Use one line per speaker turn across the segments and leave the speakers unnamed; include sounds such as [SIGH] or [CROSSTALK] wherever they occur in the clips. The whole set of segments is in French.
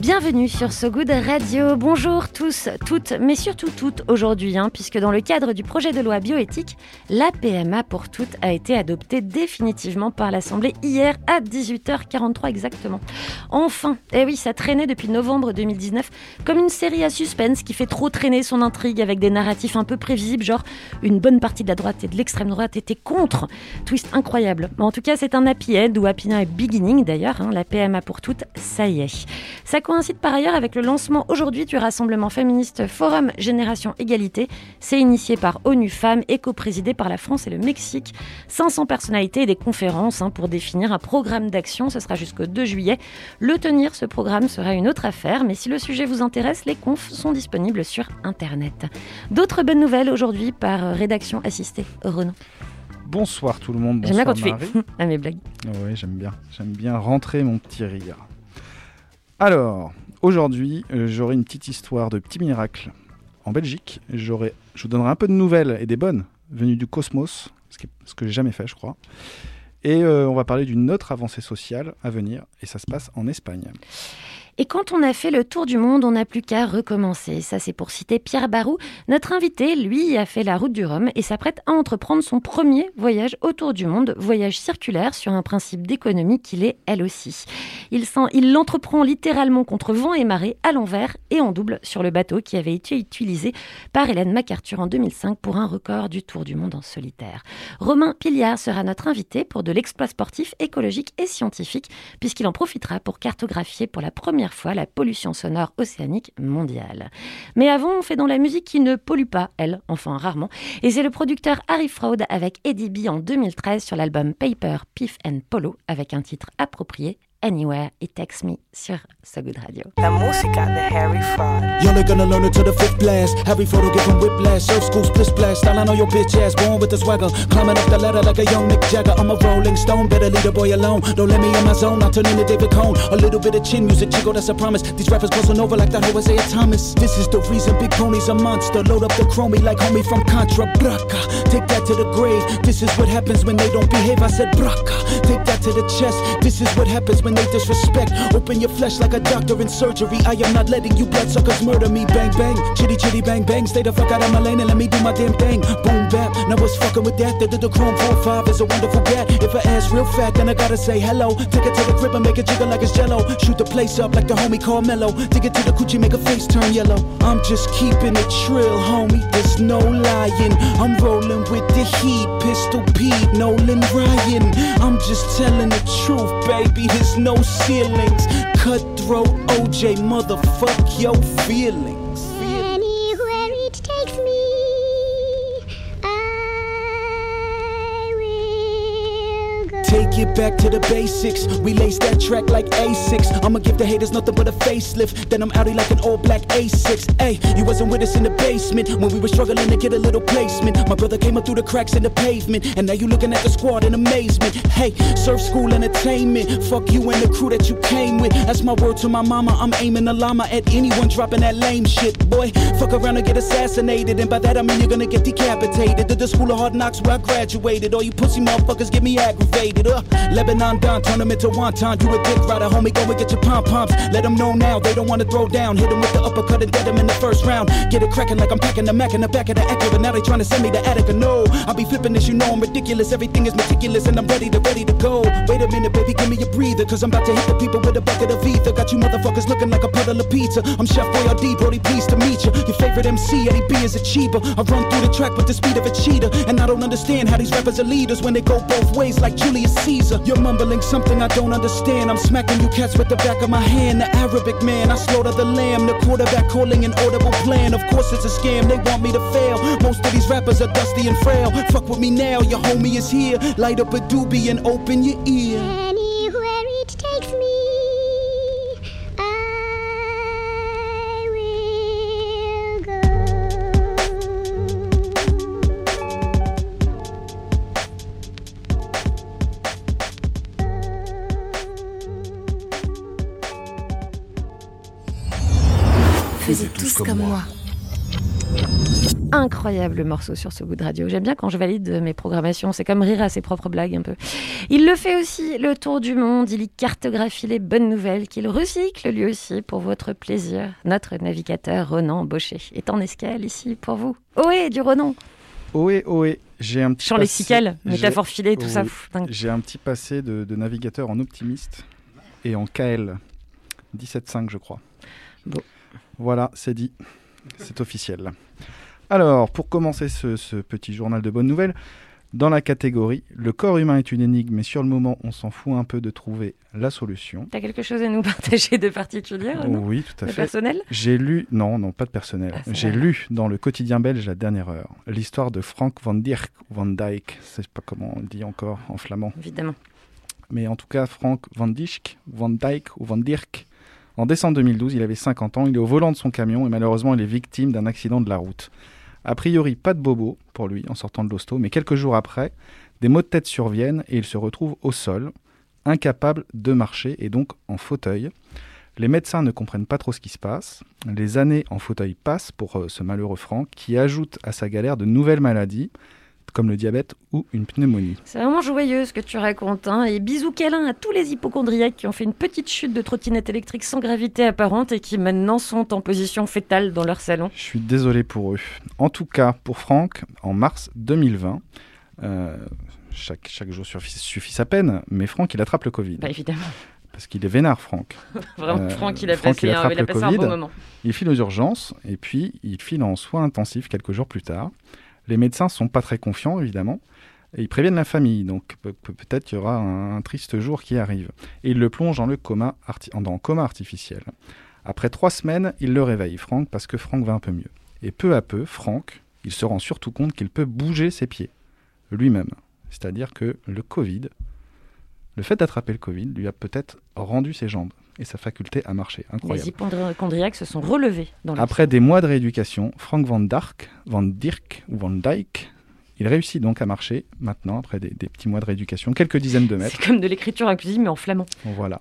Bienvenue sur So Good Radio. Bonjour tous, toutes, mais surtout toutes aujourd'hui, hein, puisque dans le cadre du projet de loi bioéthique, la PMA pour toutes a été adoptée définitivement par l'Assemblée hier à 18h43 exactement. Enfin, eh oui, ça traînait depuis novembre 2019 comme une série à suspense qui fait trop traîner son intrigue avec des narratifs un peu prévisibles, genre une bonne partie de la droite et de l'extrême droite étaient contre. Twist incroyable. En tout cas, c'est un happy end ou happy end beginning d'ailleurs, hein, la PMA pour toutes, ça y est. coïncide par ailleurs avec le lancement aujourd'hui du rassemblement féministe Forum Génération Égalité. C'est initié par ONU Femmes et co-présidé par la France et le Mexique. 500 personnalités et des conférences hein, pour définir un programme d'action. Ce sera jusqu'au 2 juillet. Le tenir, ce programme, sera une autre affaire. Mais si le sujet vous intéresse, les confs sont disponibles sur Internet. D'autres bonnes nouvelles aujourd'hui par rédaction assistée. Renaud.
Bonsoir tout le monde.
J'aime bien quand tu
Marie.
fais [LAUGHS] à mes blagues.
Oui, j'aime bien. J'aime bien rentrer mon petit rire. Alors, aujourd'hui, euh, j'aurai une petite histoire de petit miracle. En Belgique, j'aurai, je vous donnerai un peu de nouvelles et des bonnes venues du cosmos, ce, qui ce que j'ai jamais fait, je crois. Et euh, on va parler d'une autre avancée sociale à venir, et ça se passe en Espagne.
Et quand on a fait le tour du monde, on n'a plus qu'à recommencer. Ça, c'est pour citer Pierre Barou. Notre invité, lui, a fait la route du Rhum et s'apprête à entreprendre son premier voyage autour du monde, voyage circulaire sur un principe d'économie qu'il est elle aussi. Il l'entreprend littéralement contre vent et marée, à l'envers et en double sur le bateau qui avait été utilisé par Hélène MacArthur en 2005 pour un record du tour du monde en solitaire. Romain Piliard sera notre invité pour de l'exploit sportif, écologique et scientifique, puisqu'il en profitera pour cartographier pour la première fois la pollution sonore océanique mondiale. Mais avant, on fait dans la musique qui ne pollue pas, elle, enfin rarement, et c'est le producteur Harry Fraud avec Eddie B en 2013 sur l'album Paper, Piff and Polo, avec un titre approprié, Anywhere It Takes Me, sur So Good Radio.
La música de Harry Fraud.
Y'all are gonna learn it to the fifth blast. Harry photo giving whiplash. Surf school split splash. Styling on your bitch ass. Born with the swagger. Climbing up the ladder like a young Mick Jagger. I'm a rolling stone. Better leave the boy alone. Don't let me in my zone. I'll turn into David Cone. A little bit of chin music. Chico, that's a promise. These rappers crossing over like that whole Isaiah Thomas. This is the reason Big Pony's a monster. Load up the chromie like homie from Contra. Braca. Take that to the grave. This is what happens when they don't behave. I said braca. Take that to the chest. This is what happens when they disrespect. Open your flesh like a doctor in surgery. I am not letting you bloodsuckers murder me. Bang bang, chitty chitty bang bang. Stay the fuck out of my lane and let me do my damn thing. Boom bap. Now what's fucking with that? The, the, the Chrome 45 is a wonderful cat. If I ass real fat, then I gotta say hello. Take it to the crib and make it jiggle like it's jello. Shoot the place up like the homie Carmelo. Dig it to the coochie, make a face turn yellow. I'm just keeping it trill, homie. There's no lying. I'm rolling with the heat. Pistol Pete, Nolan Ryan. I'm just telling the truth, baby. There's no ceilings. Cutthroat OJ, motherfuck your feelings. Take it back to the basics. We lace that track like A6. I'ma give the haters nothing but a facelift. Then I'm outie like an all black A6. Hey, you wasn't with us in the basement when we were struggling to get a little placement. My brother came up through the cracks in the pavement. And now you looking at the squad in amazement. Hey, surf school entertainment. Fuck you and the crew that you came with. That's my word to my mama. I'm aiming a llama at anyone dropping that lame shit. Boy, fuck around and get assassinated. And by that I mean you're gonna get decapitated. To the school of hard knocks where I graduated. All you pussy motherfuckers get me aggravated. Uh, Lebanon down, turn them into wonton. You a dick rider, homie, go and get your pom poms. Let them know now they don't wanna throw down. Hit them with the uppercut and dead them in the first round. Get it cracking like I'm packing the Mac in the back of the Acura. Now they trying to send me the Attica. No, I'll be flipping this, you know I'm ridiculous. Everything is meticulous and I'm ready to, ready to go. Wait a minute, baby, give me a breather. Cause I'm about to hit the people with a bucket of ether. Got you motherfuckers looking like a puddle of pizza. I'm Chef Boyardee, Brody, pleased to meet you. Your favorite MC, Eddie B is a cheaper. I run through the track with the speed of a cheetah. And I don't understand how these rappers are leaders when they go both ways like Julius Caesar. You're mumbling something I don't understand. I'm smacking you cats with the back of my hand. The Arabic man, I slaughter the lamb. The quarterback calling an audible plan. Of course it's a scam, they want me to fail. Most of these rappers are dusty and frail. Fuck with me now, your homie is here. Light up a doobie and open your ear.
Incroyable morceau sur ce goût de radio. J'aime bien quand je valide mes programmations. C'est comme rire à ses propres blagues un peu. Il le fait aussi, le tour du monde. Il y cartographie les bonnes nouvelles qu'il recycle lui aussi pour votre plaisir. Notre navigateur Ronan Baucher est en escale ici pour vous. Ohé, du Ronan
Ohé, ohé, j'ai un petit passé-
lexical, métaphore filée, tout ça.
Oui. J'ai un petit passé de, de navigateur en optimiste et en KL 17.5 je crois.
Bon.
Voilà, c'est dit. C'est officiel. Alors, pour commencer ce, ce petit journal de bonnes nouvelles, dans la catégorie Le corps humain est une énigme, mais sur le moment, on s'en fout un peu de trouver la solution.
T'as quelque chose à nous [LAUGHS] partager de particulier
oui, tout à
De
fait.
personnel?
J'ai lu, non, non, pas de personnel.
Ah,
J'ai lu dans le quotidien belge La Dernière Heure l'histoire de Frank van Dirk, van Dyck, je sais pas comment on dit encore en flamand.
Évidemment.
mais en tout cas Frank Van Dijk, Van Dyck ou Van Dirk. En décembre 2012, il avait 50 ans, il est au volant de son camion et malheureusement il est victime d'un accident de la route. A priori, pas de bobo pour lui en sortant de l'hosto, mais quelques jours après, des maux de tête surviennent et il se retrouve au sol, incapable de marcher et donc en fauteuil. Les médecins ne comprennent pas trop ce qui se passe. Les années en fauteuil passent pour euh, ce malheureux Frank qui ajoute à sa galère de nouvelles maladies comme le diabète ou une pneumonie.
C'est vraiment joyeux ce que tu racontes. Hein. Et bisous câlin à tous les hypochondriaques qui ont fait une petite chute de trottinette électrique sans gravité apparente et qui maintenant sont en position fétale dans leur salon.
Je suis désolé pour eux. En tout cas, pour Franck, en mars 2020, euh, chaque, chaque jour suffit, suffit sa peine, mais Franck, il attrape le Covid.
Bah évidemment.
Parce qu'il est vénard, Franck. [LAUGHS]
Vraiment,
Euh,
Franck, il a
Franck,
passé,
il attrape
il a
le
un bon
Covid.
moment.
Il file aux urgences et puis il file en soins intensifs quelques jours plus tard. Les médecins sont pas très confiants, évidemment. Et ils préviennent la famille, donc pe- pe- peut-être qu'il y aura un, triste jour qui arrive. Et ils le plongent dans le coma, dans le coma artificiel. Après trois semaines, il le réveille, Franck, parce que Franck va un peu mieux. Et peu à peu, Franck, il se rend surtout compte qu'il peut bouger ses pieds, lui-même. C'est-à-dire que le Covid, le fait d'attraper le Covid, lui a peut-être rendu ses jambes et sa faculté à marcher. Incroyable.
Les hypochondriaques se sont relevés dans le
Après des mois de rééducation, Frank Van Dark, Van Dirk ou Van Dyke, il réussit donc à marcher maintenant, après des, des petits mois de rééducation, quelques dizaines de mètres.
C'est comme de l'écriture inclusive mais en flamand.
Voilà.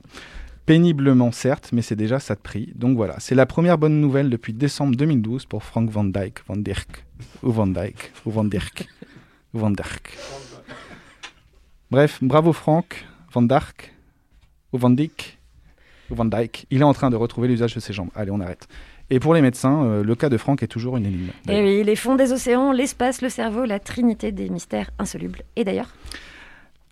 Péniblement, certes, mais c'est déjà ça de prix. Donc voilà, c'est la première bonne nouvelle depuis décembre 2012 pour Frank Van Dyke, Van Dirk, ou Van Dyke, ou Van Dirk, ou Van Dirk. Bref, bravo Frank, Van Dark, ou Van Dyck, Van Dyke. Il est en train de retrouver l'usage de ses jambes. Allez, on arrête. Et pour les médecins, euh, le cas de Frank est toujours une énigme.
Et oui, les fonds des océans, l'espace, le cerveau, la trinité des mystères insolubles. Et d'ailleurs,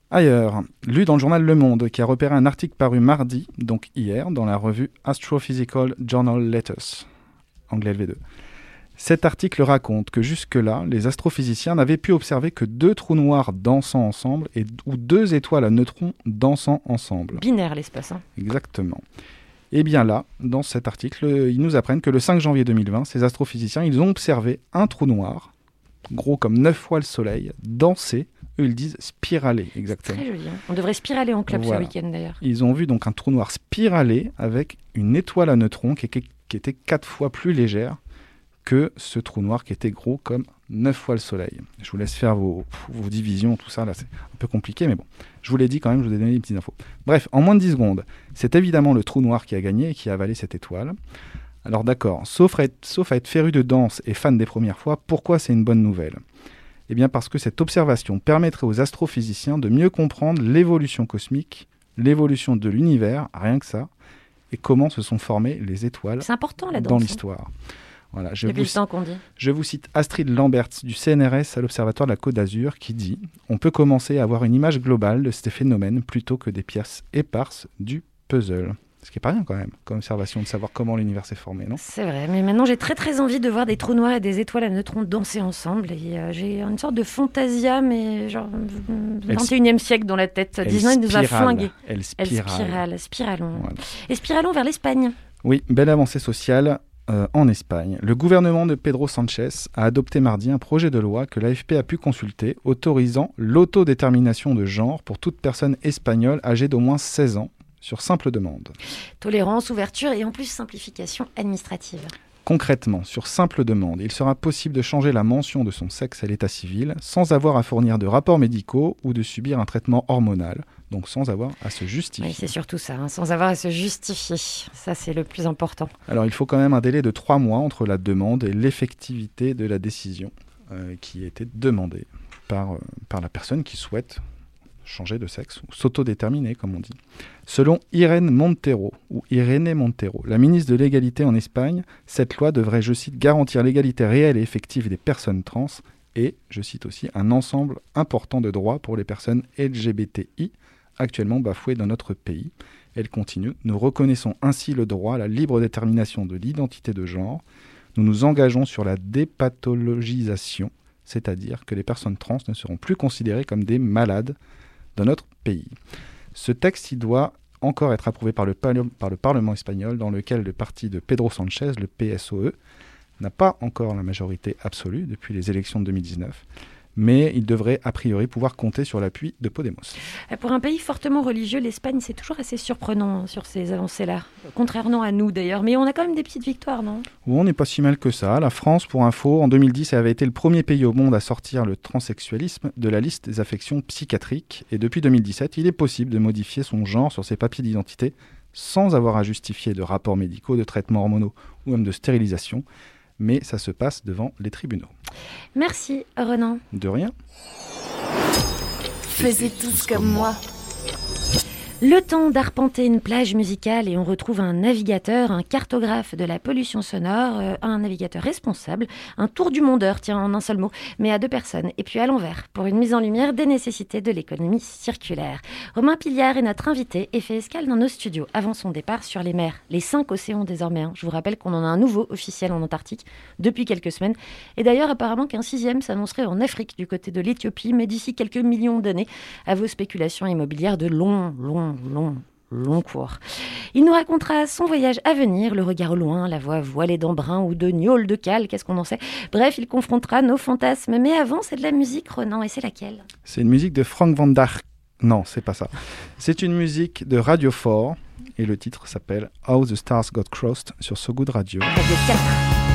Ailleurs, lu dans le journal Le Monde, qui a repéré un article paru mardi, donc hier, dans la revue Astrophysical Journal Letters, anglais LV2. Cet article raconte que jusque-là, les astrophysiciens n'avaient pu observer que deux trous noirs dansant ensemble et, ou deux étoiles à neutrons dansant ensemble.
binaire l'espace. hein.
Exactement. Et bien là, dans cet article, ils nous apprennent que le 5 janvier 2020, ces astrophysiciens, ils ont observé un trou noir, gros comme neuf fois le Soleil, danser, eux ils disent spiraler, exactement.
Très joli. hein. On devrait spiraler en club
Voilà.
ce week-end d'ailleurs.
Ils ont vu donc un trou noir spiralé avec une étoile à neutrons qui, qui- qui était quatre fois plus légère que ce trou noir qui était gros comme neuf fois le Soleil. Je vous laisse faire vos, vos divisions, tout ça, là c'est un peu compliqué, mais bon, je vous l'ai dit quand même, je vous ai donné des petites infos. Bref, en moins de 10 secondes, c'est évidemment le trou noir qui a gagné et qui a avalé cette étoile. Alors d'accord, sauf, à être- sauf à être féru de danse et fan des premières fois, pourquoi c'est une bonne nouvelle? Eh bien parce que cette observation permettrait aux astrophysiciens de mieux comprendre l'évolution cosmique, l'évolution de l'univers, rien que ça, et comment se sont formées les étoiles
C'est important la danse.
dans
hein.
Voilà, je vous,
le temps qu'on dit.
je vous cite Astrid Lamberts du CNRS à l'Observatoire de la Côte d'Azur qui dit On peut commencer à avoir une image globale de ces phénomènes plutôt que des pièces éparses du puzzle. Ce qui est pas rien quand même, comme observation de savoir comment l'univers s'est formé, non?
C'est vrai, mais maintenant j'ai très très envie de voir des trous noirs et des étoiles à neutrons danser ensemble. Et euh, j'ai une sorte de fantasia, mais genre euh,
Elle
21e siècle dans la tête.
Elle
Disney nous a
spirale,
flingués.
Elle
Elle
spirale.
spirale, spiralons.
Voilà.
Et spiralons vers l'Espagne.
Oui, belle avancée sociale euh, en Espagne. Le gouvernement de Pedro Sanchez a adopté mardi un projet de loi que l'AFP a pu consulter autorisant l'autodétermination de genre pour toute personne espagnole âgée d'au moins 16 ans sur simple demande.
Tolérance, ouverture et en plus simplification administrative.
Concrètement, sur simple demande, il sera possible de changer la mention de son sexe à l'état civil sans avoir à fournir de rapports médicaux ou de subir un traitement hormonal, donc sans avoir à se justifier.
Oui, c'est surtout ça, hein, sans avoir à se justifier. Ça, c'est le plus important.
Alors il faut quand même un délai de trois mois entre la demande et l'effectivité de la décision euh, qui a été demandée par, euh, par la personne qui souhaite changer de sexe ou s'autodéterminer, comme on dit. Selon Irène Montero, ou Irene Montero, la ministre de l'égalité en Espagne, cette loi devrait, je cite, garantir l'égalité réelle et effective des personnes trans et, je cite aussi, un ensemble important de droits pour les personnes LGBTI actuellement bafouées dans notre pays. Elle continue, nous reconnaissons ainsi le droit à la libre détermination de l'identité de genre. Nous nous engageons sur la dépathologisation, c'est-à-dire que les personnes trans ne seront plus considérées comme des malades dans notre pays. Ce texte, doit encore être approuvé par le, par le Parlement espagnol, dans lequel le parti de Pedro Sanchez, le PSOE, n'a pas encore la majorité absolue depuis les élections de 2019 mais il devrait a priori pouvoir compter sur l'appui de Podemos.
Pour un pays fortement religieux, l'Espagne, c'est toujours assez surprenant sur ces avancées-là. Contrairement à nous d'ailleurs, mais on a quand même des petites victoires, non?
On n'est pas si mal que ça. La France, pour info, en 2010, avait été le premier pays au monde à sortir le transsexualisme de la liste des affections psychiatriques, et depuis 2017, il est possible de modifier son genre sur ses papiers d'identité sans avoir à justifier de rapports médicaux, de traitements hormonaux ou même de stérilisation mais ça se passe devant les tribunaux.
Merci Renan.
De rien.
Faisez tous comme moi.
Le temps d'arpenter une plage musicale et on retrouve un navigateur, un cartographe de la pollution sonore, euh, un navigateur responsable, un tour du mondeur, tiens, en un seul mot, mais à deux personnes, et puis à l'envers, pour une mise en lumière des nécessités de l'économie circulaire. Romain Piliard est notre invité et fait escale dans nos studios avant son départ sur les mers, les cinq océans désormais. hein. Je vous rappelle qu'on en a un nouveau officiel en Antarctique depuis quelques semaines, et d'ailleurs apparemment qu'un sixième s'annoncerait en Afrique, du côté de l'Éthiopie, mais d'ici quelques millions d'années, à vos spéculations immobilières de long, long, long, long cours. Il nous racontera son voyage à venir, le regard au loin, la voix voilée d'embrun ou de gnôle de cal, qu'est-ce qu'on en sait? Bref, il confrontera nos fantasmes. Mais avant, c'est de la musique, Renan, et c'est laquelle?
C'est une musique de Frank Van Dark. Non, c'est pas ça. C'est une musique de Radio 4 et le titre s'appelle How the Stars Got Crossed sur So Good Radio.
Radio 4.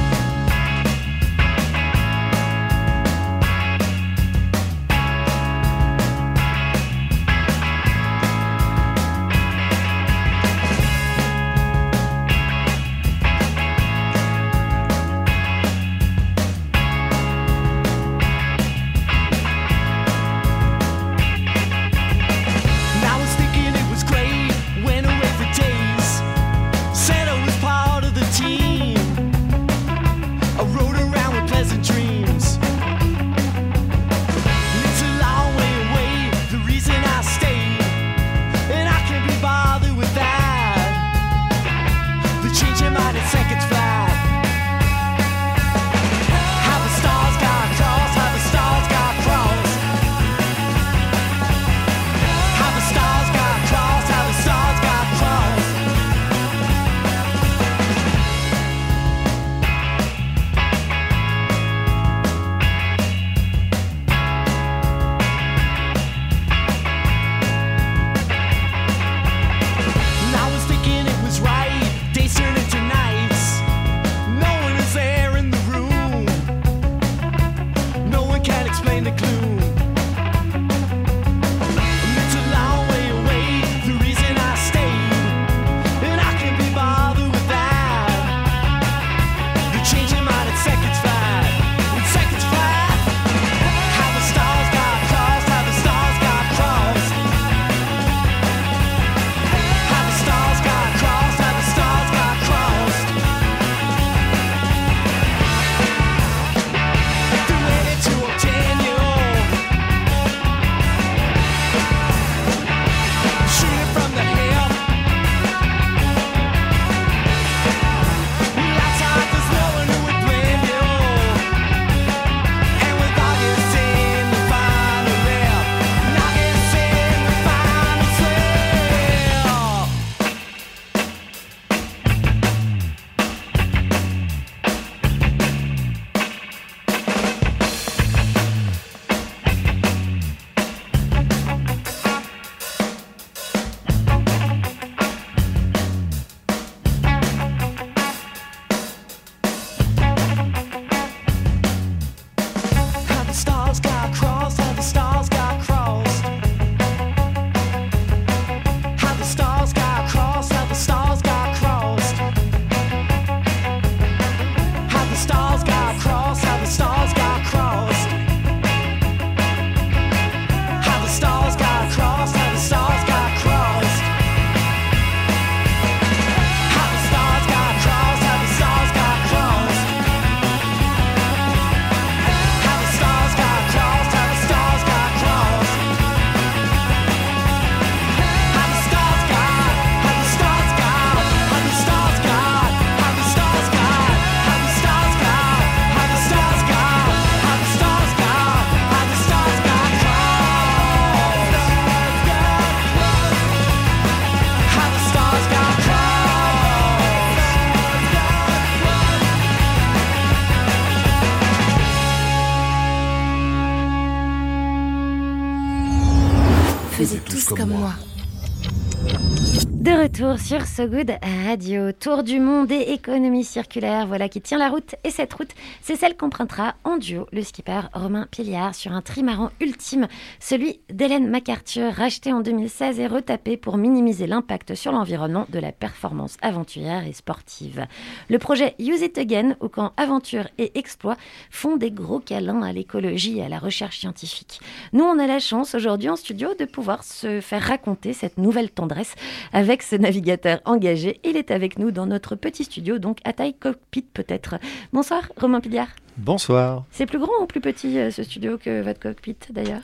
Sur Good Radio, tour du monde et économie circulaire, voilà qui tient la route. Et cette route, c'est celle qu'empruntera en duo le skipper Romain Piliard sur un trimaran ultime, celui d'Hélène MacArthur, racheté en 2016 et retapé pour minimiser l'impact sur l'environnement de la performance aventurière et sportive. Le projet Use It Again, où quand aventure et exploit font des gros câlins à l'écologie et à la recherche scientifique. Nous, on a la chance aujourd'hui en studio de pouvoir se faire raconter cette nouvelle tendresse avec ce navigateur engagé. Il est avec nous dans notre petit studio, donc à taille cockpit peut-être. Bonsoir, Romain Piliard.
Bonsoir.
C'est plus grand ou plus petit euh, ce studio que votre cockpit d'ailleurs?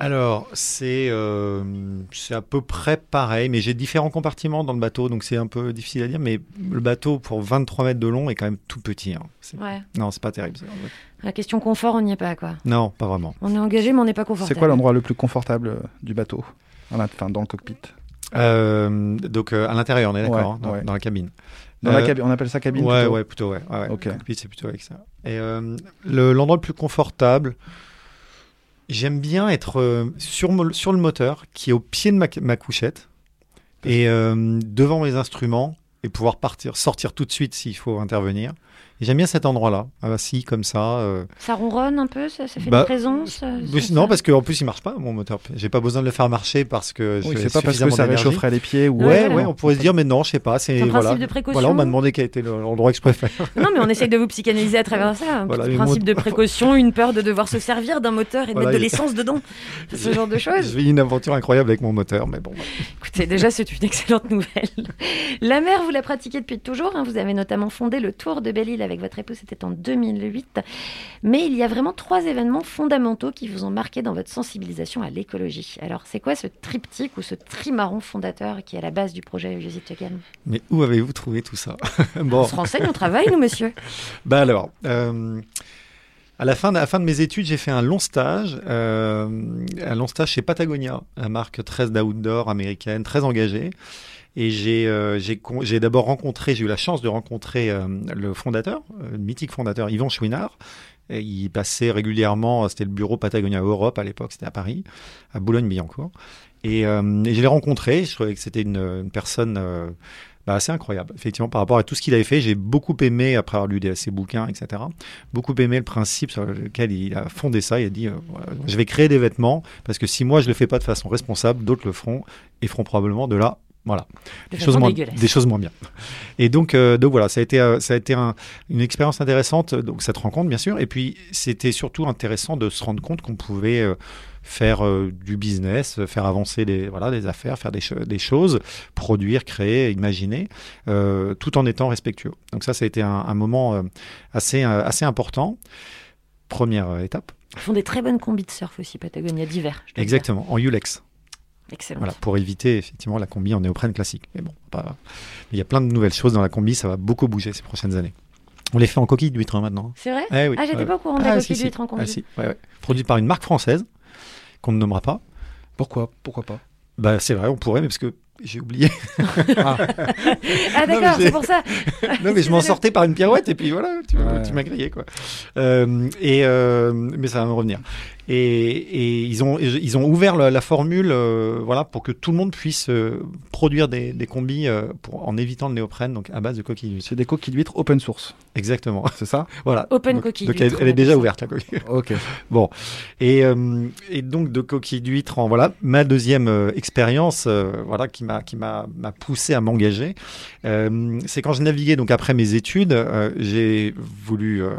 Alors, c'est euh, c'est à peu près pareil, mais j'ai différents compartiments dans le bateau, donc c'est un peu difficile à dire. Mais le bateau, pour 23 mètres de long, est quand même tout petit. hein.
Ouais.
Non, c'est pas terrible.
La question confort, on n'y est pas quoi.
Non, pas vraiment.
On est engagé, mais on n'est pas confortable.
C'est quoi l'endroit le plus confortable euh, du bateau Enfin, dans le cockpit?
Euh, donc, euh, à l'intérieur, on est d'accord,
Ouais,
hein, dans,
ouais.
dans la cabine.
Dans la
Euh,
cabine, on appelle ça cabine
Ouais,
plutôt
ouais, plutôt, ouais. c'est plutôt avec ça. Et le- l'endroit le plus confortable, j'aime bien être sur, le moteur, qui est au pied de ma, ma couchette, et devant mes instruments, et pouvoir partir, sortir tout de suite s'il faut intervenir. Et J'aime bien cet endroit-là, assis comme ça. euh.
Ça ronronne un peu, ça, ça fait
Bah,
une présence euh,
non,
ça
parce qu'en plus, il marche pas, mon moteur. J'ai pas besoin de le faire marcher parce que
Oui,
j'ai
c'est pas parce que ça réchaufferait les pieds ou.
Ouais,
Ouais,
on pourrait se dire, mais non, je sais pas. C'est
un
voilà.
principe de précaution.
Voilà, on m'a demandé quel était le- l'endroit que je préfère. [LAUGHS]
Non, mais on essaye de vous psychanalyser à travers ça. Un
Voilà,
petit principe de [LAUGHS] précaution, une peur de devoir se servir d'un moteur et de
Voilà,
mettre de l'essence dedans. [LAUGHS] Ce genre de
Je
choses.
vis une aventure incroyable avec mon moteur, mais bon.
Écoutez, déjà, c'est une excellente nouvelle. La mer, vous la pratiquez depuis toujours. hein. Vous avez notamment fondé le Tour de Belle-Île avec votre époux, c'était en 2008. Mais il y a vraiment trois événements fondamentaux qui vous ont marqué dans votre sensibilisation à l'écologie. Alors, c'est quoi ce triptyque ou ce trimaron fondateur qui est à la base du projet Use It Again
Mais où avez-vous trouvé tout ça? [LAUGHS]
On
Bon,
se renseigne, on travaille, nous, monsieur. [LAUGHS]
bah alors, euh, à la fin, de, à la fin de mes études, j'ai fait un long stage, euh, un long stage chez Patagonia, la marque 13 d'outdoor américaine, très engagée. Et j'ai euh, j'ai d'abord rencontré, j'ai eu la chance de rencontrer euh, le fondateur, euh, le mythique fondateur Yvan Chouinard. Il passait régulièrement, c'était le bureau Patagonia Europe à l'époque, c'était à Paris, à Boulogne-Billancourt. Et, et je l'ai rencontré, je trouvais que c'était une, personne bah, assez incroyable, effectivement, par rapport à tout ce qu'il avait fait. J'ai beaucoup aimé, après avoir lu ses bouquins, etc., beaucoup aimé le principe sur lequel il a fondé ça. Il a dit, je vais créer des vêtements, parce que si moi je le fais pas de façon responsable, d'autres le feront, et feront probablement de là, voilà,
De
des choses, moins, des choses moins bien. Et donc, euh, donc voilà, ça a été, euh, ça a été un- une expérience intéressante, donc cette rencontre, bien sûr. Et puis, c'était surtout intéressant de se rendre compte qu'on pouvait euh, faire du business, faire avancer des, voilà, des affaires, faire des, cho- des choses, produire, créer, imaginer, tout en étant respectueux. Donc ça, ça a été un, un moment assez, assez important. Première étape.
Ils font des très bonnes combis de surf aussi, Patagonia d'hiver. dire.
Exactement, en Ulex.
Excellent.
Voilà, pour éviter effectivement la combi en néoprène classique. Mais bon, pas... il y a plein de nouvelles choses dans la combi, ça va beaucoup bouger ces prochaines années. On les fait en coquille d'huître hein, maintenant.
C'est vrai
Eh oui,
Ah, j'étais
ouais.
pas au courant de la
Ah,
coquille
si, si.
d'huître en combi.
Ah, si, ouais, ouais. Produit par une marque française qu'on ne nommera pas.
Pourquoi? Pourquoi pas?
Bah, c'est vrai, on pourrait, mais parce que j'ai oublié. [LAUGHS]
Ah,
mais
d'accord, c'est pour ça. [LAUGHS]
non, mais je m'en sortais par une pirouette et puis voilà, tu,
Ouais.
tu m'as grillé quoi. Euh, et euh, mais ça va me revenir. Et, et ils ont ils ont ouvert la, la formule euh, voilà pour que tout le monde puisse euh, produire des, des combis euh, pour, en évitant le néoprène donc à base de coquilles d'huître.
C'est des coquilles d'huître open source,
Exactement. [LAUGHS]
c'est ça?
Voilà.
Open
donc,
coquille
Donc
d'huître,
elle, est déjà ouverte la coquille. [LAUGHS]
Ok. [LAUGHS]
Bon, et, euh, et donc de coquille d'huître, en voilà ma deuxième euh, expérience, euh, voilà qui m'a qui m'a m'a poussé à m'engager. Euh, c'est quand je naviguais donc après mes études, euh, j'ai voulu euh,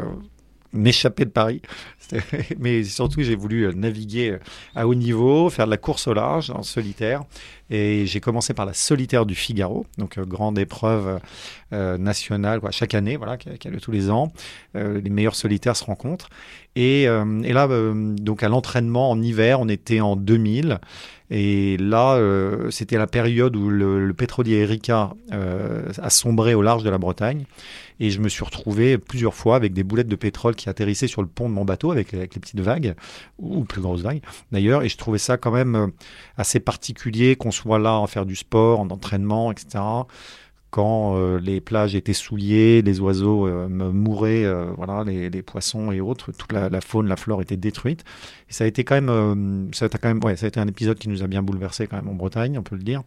m'échapper de Paris, [LAUGHS] mais surtout j'ai voulu euh, naviguer à haut niveau, faire de la course au large en solitaire. Et j'ai commencé par la solitaire du Figaro, donc euh, grande épreuve euh, nationale, quoi, chaque année, voilà, qui a, lieu tous les ans. Euh, les meilleurs solitaires se rencontrent. Et, euh, et là, euh, donc à l'entraînement en hiver, on était en 2000. Et là, euh, c'était la période où le, le pétrolier Erika euh, a sombré au large de la Bretagne. Et je me suis retrouvé plusieurs fois avec des boulettes de pétrole qui atterrissaient sur le pont de mon bateau avec, avec les petites vagues, ou plus grosses vagues d'ailleurs. Et je trouvais ça quand même euh, assez particulier qu'on soit là à faire du sport, en entraînement, etc quand euh, les plages étaient souillées, les oiseaux euh, mouraient, euh, voilà, les, les poissons et autres, toute la, la faune, la flore était détruite. Ça a été quand même, euh, ça a quand même, ouais, ça a été un épisode qui nous a bien bouleversé quand même en Bretagne, on peut le dire.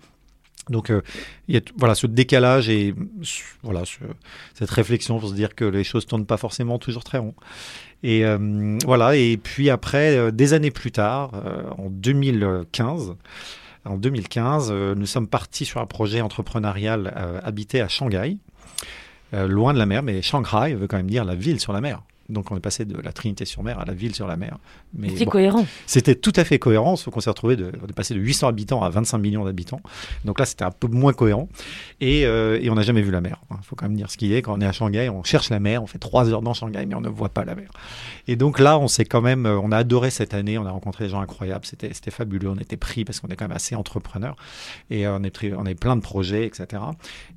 Donc euh, il y a voilà ce décalage et voilà ce- cette réflexion pour se dire que les choses tournent pas forcément toujours très rond. Et euh, voilà et puis après des années plus tard, en 2015. En 2015, euh, nous sommes partis sur un projet entrepreneurial euh, habité à Shanghai, euh, loin de la mer, mais Shanghai veut quand même dire la ville sur la mer. Donc on est passé de la Trinité-sur-Mer à la ville sur la mer. Mais
C'est
bon,
cohérent.
C'était tout à fait cohérent, sauf qu'on s'est retrouvé de, on est passé de 800 habitants à 25 millions d'habitants. Donc là, c'était un peu moins cohérent. Et, euh, et on n'a jamais vu la mer. Il faut quand même dire ce qu'il est. Quand on est à Shanghai, on cherche la mer. On fait trois heures dans Shanghai, mais on ne voit pas la mer. Et donc là, on s'est quand même, euh, on a adoré cette année. On a rencontré des gens incroyables. C'était, c'était fabuleux. On était pris parce qu'on est quand même assez entrepreneurs. Et euh, on est on avait plein de projets, etc.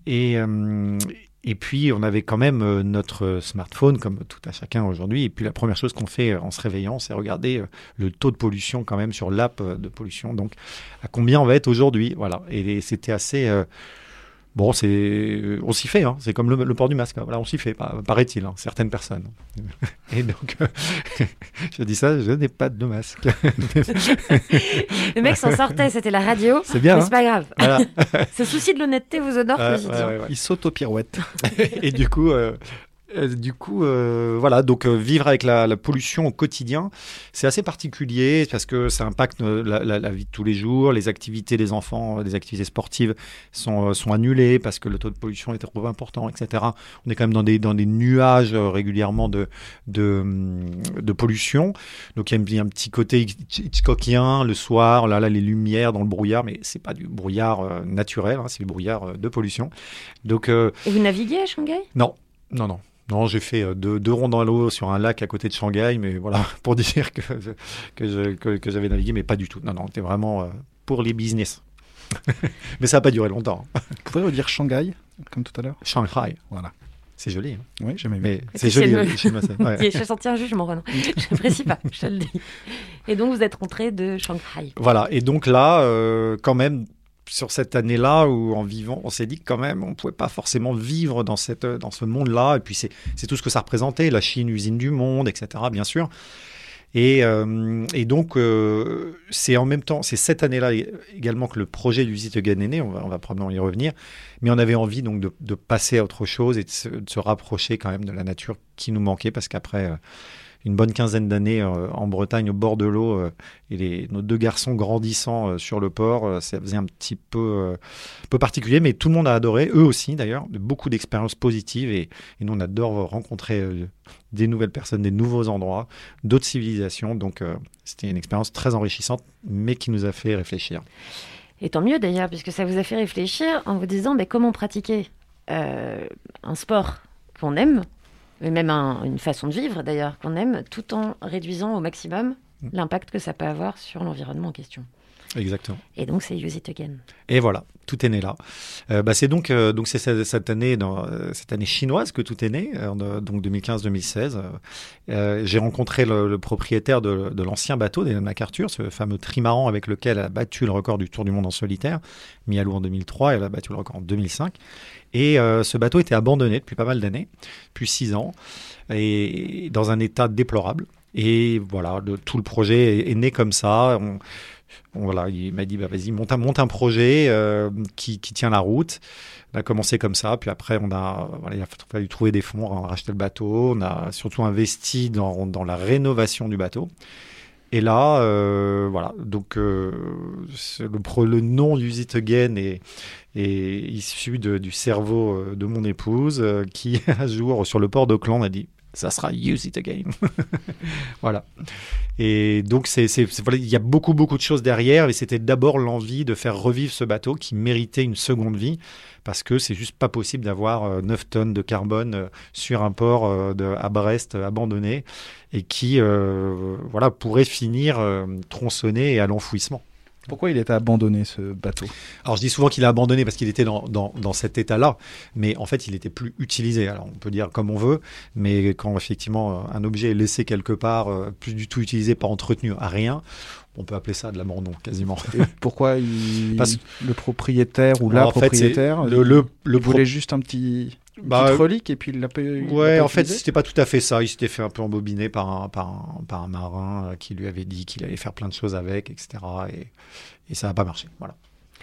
Et, euh, et puis, on avait quand même euh, notre smartphone, comme tout à chacun aujourd'hui. Et puis, la première chose qu'on fait euh, en se réveillant, c'est regarder euh, le taux de pollution quand même sur l'app euh, de pollution. Donc, à combien on va être aujourd'hui? Voilà. Et c'était assez. euh, Bon, c'est, euh, on s'y fait, hein. c'est comme le, le port du masque, hein. voilà, on s'y fait, pa- paraît-il, hein, certaines personnes. [LAUGHS] Et donc, euh, [LAUGHS] je dis ça, je n'ai pas de masque. [LAUGHS]
Le mec s'en sortait, c'était la radio.
C'est bien,
Mais
hein.
c'est pas grave.
Voilà.
Ce souci de l'honnêteté vous honore,
ouais, ouais, ouais.
Il saute aux pirouettes.
et du coup, euh, euh, du coup, euh, voilà, donc euh, vivre avec la, la pollution au quotidien, c'est assez particulier parce que ça impacte la, la- la vie de tous les jours. Les activités des enfants, des activités sportives sont, sont annulées parce que le taux de pollution est trop important, etc. On est quand même dans des, dans des nuages régulièrement de, de, hum, de pollution. Donc il y a un- il y a un petit côté Hitch- Hitchcockien le soir, là, là, les lumières dans le brouillard, mais c'est pas du brouillard naturel, hein, c'est du brouillard de pollution. Donc
Et vous naviguez à Shanghai?
Non, non, non. Non, j'ai fait euh, deux, deux ronds dans l'eau sur un lac à côté de Shanghai, mais voilà, [LAUGHS] pour dire que, que, je- que, que j'avais navigué, mais pas du tout. Non, non, c'était vraiment euh, pour les business. [LAUGHS] mais ça n'a pas duré longtemps.
Vous pouvez redire Shanghai, comme tout à l'heure?
Shanghai,
Voilà.
c'est joli. hein.
Oui.
Mais
Et
c'est joli.
c'est le-
ouais. [LAUGHS]
J'ai senti un jugement, Renan. Je n'apprécie pas, je te le dis. Et donc, vous êtes rentré de Shanghai.
Voilà, et donc là, euh, quand même, sur cette année-là, où en vivant, on s'est dit que quand même, on ne pouvait pas forcément vivre dans, cette, dans ce monde-là. Et puis, c'est tout ce que ça représentait, la Chine, usine du monde, etc., bien sûr. Et, euh, et donc, euh, c'est en même temps, c'est cette année-là également que le projet du Visit Again est né, on va, probablement y revenir, mais on avait envie donc de, passer à autre chose et de se, rapprocher quand même de la nature qui nous manquait, parce qu'après euh, une bonne quinzaine d'années euh, en Bretagne, au bord de l'eau, euh, et les, nos deux garçons grandissant euh, sur le port, ça faisait un petit peu, peu particulier, mais tout le monde a adoré, eux aussi d'ailleurs, beaucoup d'expériences positives, et, et nous on adore rencontrer des nouvelles personnes, des nouveaux endroits, d'autres civilisations, donc c'était une expérience très enrichissante, mais qui nous a fait réfléchir.
Et tant mieux d'ailleurs, puisque ça vous a fait réfléchir en vous disant mais comment pratiquer un sport qu'on aime, et même un- une façon de vivre d'ailleurs qu'on aime, tout en réduisant au maximum
Mm.
l'impact que ça peut avoir sur l'environnement en question.
Exactement.
Et donc c'est Use It Again.
Et voilà, tout est né là. Euh, bah, c'est donc euh, euh, cette année chinoise que tout est né, donc 2015-2016. Euh, euh, j'ai rencontré le, propriétaire de, l'ancien bateau d'Hélène MacArthur, ce fameux trimaran avec lequel elle a battu le record du Tour du monde en solitaire, mis à l'eau en 2003, elle a battu le record en 2005. Et ce bateau était abandonné depuis pas mal d'années, depuis six ans, et dans un état déplorable. Et voilà, tout le projet est, né comme ça. Voilà, il m'a dit, bah, vas-y, monte un, projet euh, qui, tient la route. On a commencé comme ça, puis après, on a, il a fallu trouver des fonds, on a racheté le bateau, on a surtout investi dans, la rénovation du bateau. Et là, euh, voilà, donc euh, le, nom du It Again est, issu du cerveau de mon épouse qui, [LAUGHS] un jour, sur le port d'Auckland, a dit ça sera Use It Again. [LAUGHS] voilà. Et donc, c'est, il y a beaucoup, beaucoup de choses derrière. Et c'était d'abord l'envie de faire revivre ce bateau qui méritait une seconde vie. Parce que c'est juste pas possible d'avoir euh, 9 tonnes de carbone euh, sur un port euh, à Brest euh, abandonné et qui euh, voilà, pourrait finir euh, tronçonné et à l'enfouissement.
Pourquoi il était abandonné ce bateau?
Alors je dis souvent qu'il a abandonné parce qu'il était dans, dans, dans cet état-là, mais en fait il était plus utilisé. Alors on peut dire comme on veut, mais quand effectivement un objet est laissé quelque part, euh, plus du tout utilisé, pas entretenu, à rien, on peut appeler ça de l'abandon quasiment.
Et pourquoi il... [LAUGHS]
Parce-
le propriétaire ou la
En fait,
propriétaire
le, le, le
il voulait juste un petit
Bah,
relique et puis il l'a l'a
Ouais, en fait, c'était pas tout à fait ça. Il s'était fait un peu embobiner par un, par un, par un marin euh, qui lui avait dit qu'il allait faire plein de choses avec, etc. Et, et ça n'a pas marché. Voilà.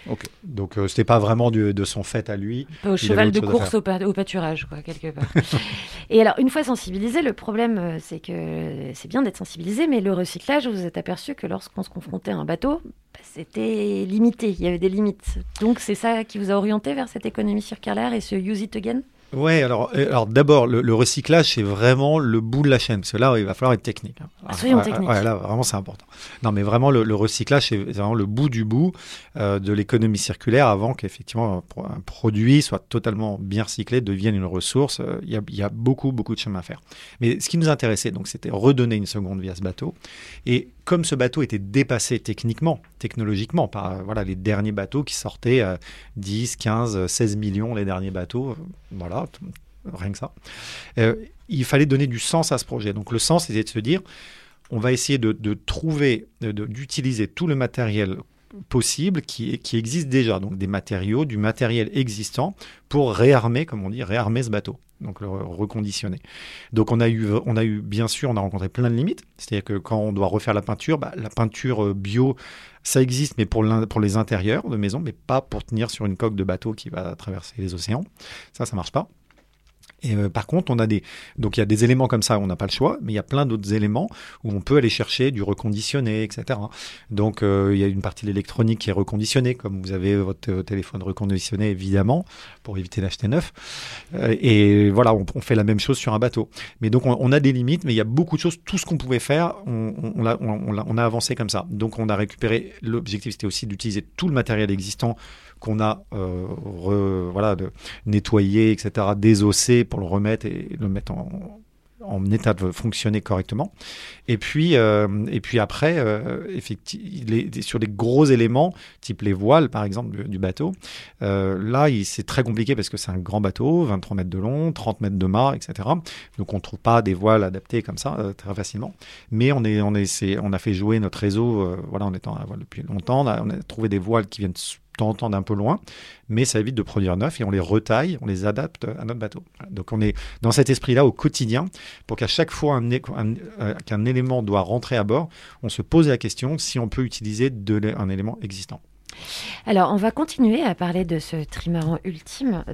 Ok.
Donc, euh, c'était pas vraiment du- de son fait à lui.
Pas au cheval de course au, pâturage, quoi, quelque part. [LAUGHS] et alors, une fois sensibilisé, le problème, euh, c'est que c'est bien d'être sensibilisé, mais le recyclage, vous vous êtes aperçu que lorsqu'on se confrontait à un bateau, bah, c'était limité, il y avait des limites. Donc, c'est ça qui vous a orienté vers cette économie circulaire et ce use it again?
Ouais, alors, euh, alors d'abord, le, le recyclage, c'est vraiment le bout de la chaîne. Parce que là, il va falloir être technique. hein.
Ah, soyons
Ouais,
techniques.
ouais, là, vraiment, c'est important. Non, mais vraiment, le, le recyclage, c'est vraiment le bout du bout euh, de l'économie circulaire avant qu'effectivement un, pro- un produit soit totalement bien recyclé, devienne une ressource. Euh, Il y, y a beaucoup, beaucoup de chemin à faire. Mais ce qui nous intéressait, donc, c'était redonner une seconde vie à ce bateau. Et comme ce bateau était dépassé techniquement, technologiquement, par euh, voilà, les derniers bateaux qui sortaient euh, 10, 15, 16 millions, les derniers bateaux, euh, voilà, rien que ça. Euh, il fallait donner du sens à ce projet. Donc le sens, c'était de se dire, on va essayer de, trouver, d'utiliser tout le matériel possible qui, existe déjà, donc des matériaux, du matériel existant pour réarmer, comme on dit, réarmer ce bateau, donc le re- reconditionner. Donc on a eu, on a eu bien sûr, on a rencontré plein de limites, c'est-à-dire que quand on doit refaire la peinture, bah, la peinture bio, ça existe, mais pour, les intérieurs de maison, mais pas pour tenir sur une coque de bateau qui va traverser les océans. Ça, ça marche pas. Et euh, par contre, on a des donc il y a des éléments comme ça, on n'a pas le choix, mais il y a plein d'autres éléments où on peut aller chercher du reconditionné, etc. Donc euh, il y a une partie de l'électronique qui est reconditionnée, comme vous avez votre euh, téléphone reconditionné évidemment pour éviter d'acheter neuf. Euh, et voilà, on, fait la même chose sur un bateau. Mais donc on, a des limites, mais il y a beaucoup de choses. Tout ce qu'on pouvait faire, on, on, l'a- on a avancé comme ça. Donc on a récupéré. L'objectif c'était aussi d'utiliser tout le matériel existant qu'on a euh, re- voilà, de nettoyer, etc., désosser pour le remettre et le mettre en, en état de fonctionner correctement. Et puis, euh, et puis après, euh, sur les gros éléments, type les voiles par exemple du, bateau, euh, là c'est très compliqué parce que c'est un grand bateau, 23 mètres de long, 30 mètres de mât, etc. Donc on ne trouve pas des voiles adaptées comme ça très facilement. Mais on, est, on, est, on a fait jouer notre réseau, voilà, en étant à voile depuis longtemps, on a, trouvé des voiles qui viennent temps en temps d'un peu loin, mais ça évite de produire neuf et on les retaille, on les adapte à notre bateau. Donc on est dans cet esprit-là au quotidien pour qu'à chaque fois euh, qu'un élément doit rentrer à bord, on se pose la question si on peut utiliser de un élément existant.
Alors, on va continuer à parler de ce trimaran ultime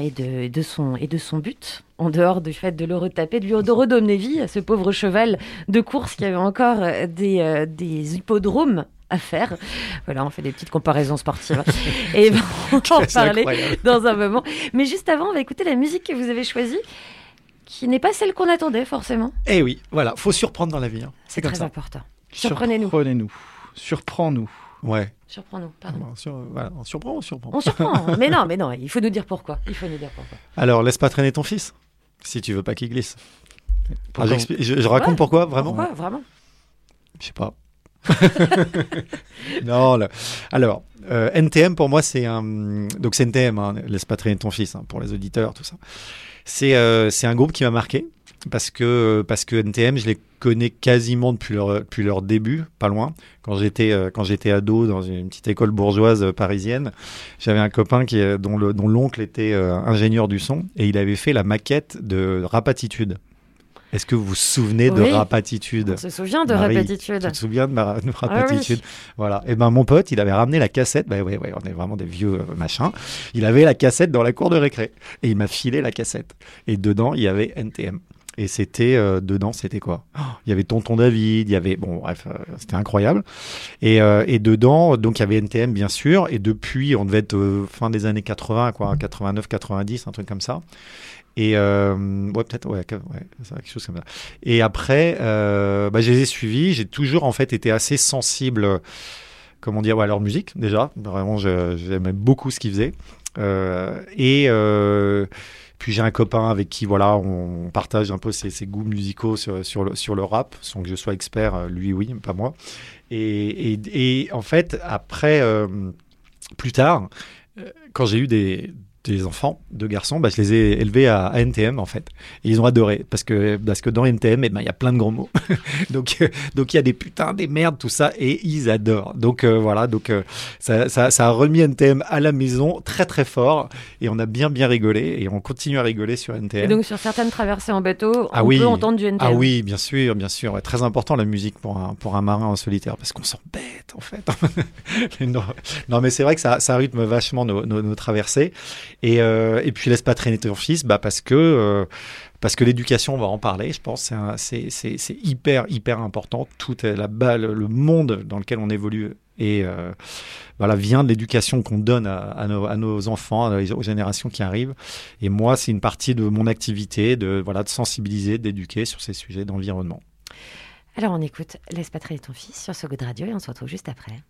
et, de, son, et de son but, en dehors du fait de le retaper, de lui redonner vie à ce pauvre cheval de course qui avait encore des, euh, des hippodromes à faire. Voilà, on fait des petites comparaisons sportives. Et [LAUGHS] ben, on va en parler
incroyable.
dans un moment. Mais juste avant, on va écouter la musique que vous avez choisie, qui n'est pas celle qu'on attendait forcément.
Eh oui, voilà, faut surprendre dans la vie. hein. C'est
très
ça.
important. Surprenez-nous.
Surprenez-nous. Surprends-nous.
Ouais.
Surprends-nous, pardon.
Bon, sur- voilà, on surprend, on surprend.
On surprend. mais non, [LAUGHS] mais non, il faut nous dire pourquoi. Il faut nous dire pourquoi.
Alors, laisse pas traîner ton fils, si tu veux pas qu'il glisse. Ah, je, je raconte
Ouais.
pourquoi, vraiment?
Pourquoi, vraiment?
Je sais pas. [LAUGHS] non, là. alors, euh, NTM pour moi c'est un. Donc c'est NTM, hein, laisse pas traîner ton fils, hein, pour les auditeurs, tout ça. C'est euh, c'est un groupe qui m'a marqué parce que, parce que NTM, je les connais quasiment depuis leur, depuis leur début, pas loin. Quand j'étais euh, quand j'étais ado dans une petite école bourgeoise parisienne, j'avais un copain qui, dont le- dont l'oncle était ingénieur du son et il avait fait la maquette de Rapatitude. Est-ce que vous vous souvenez de
Oui.
Rapatitude
On se souvient de
Marie,
Rapatitude.
Tu te souviens de ma de
Ah
Rapatitude
oui.
Voilà. Et ben mon pote, il avait ramené la cassette. Ben ouais, ouais, on est vraiment des vieux euh, machins. Il avait la cassette dans la cour de récré et il m'a filé la cassette. Et dedans, il y avait NTM. Et c'était euh, dedans, c'était quoi? Oh, Il y avait Tonton David, il y avait bon bref, euh, c'était incroyable. Et, euh, et dedans, donc il y avait NTM bien sûr. Et depuis, on devait être euh, fin des années 80, quoi, 89, 90, un truc comme ça. Et euh, ouais, peut-être, ouais, quelque chose comme ça. Et après, euh, bah, je les ai suivis. J'ai toujours en fait été assez sensible, comment dire, ouais, à leur musique déjà. Vraiment, j'aimais beaucoup ce qu'ils faisaient. Euh, et Puis j'ai un copain avec qui voilà, on partage un peu ses, goûts musicaux sur, le, sur le rap, sans que je sois expert, lui oui, pas moi. Et, et, en fait, après, plus tard, quand j'ai eu des, des enfants, deux garçons, bah, je les ai élevés à, à NTM en fait. Et ils ont adoré parce que, parce que dans NTM, eh ben, il y a plein de gros mots. [LAUGHS] donc euh, donc il y a des putains, des merdes, tout ça, et ils adorent. Donc euh, voilà, donc euh, ça, ça, ça a remis NTM à la maison très très fort et on a bien bien rigolé et on continue à rigoler sur NTM.
Et donc sur certaines traversées en bateau,
Ah
on
oui.
peut entendre du NTM.
Ah oui, bien sûr, bien sûr. Ouais, très important la musique pour un, pour un marin en solitaire parce qu'on s'embête en fait. [LAUGHS] non, non, mais c'est vrai que ça, ça rythme vachement nos, nos, nos traversées. Et, euh, et puis laisse pas traîner ton fils, bah parce que euh, que l'éducation, on va en parler, je pense, c'est hyper hyper important. Tout est la balle, le monde dans lequel on évolue et euh, voilà vient de l'éducation qu'on donne à, nos, à nos enfants, aux générations qui arrivent. Et moi, c'est une partie de mon activité de voilà de sensibiliser, d'éduquer sur ces sujets d'environnement.
Alors on écoute Laisse pas traîner ton fils sur So Good Radio et on se retrouve juste après.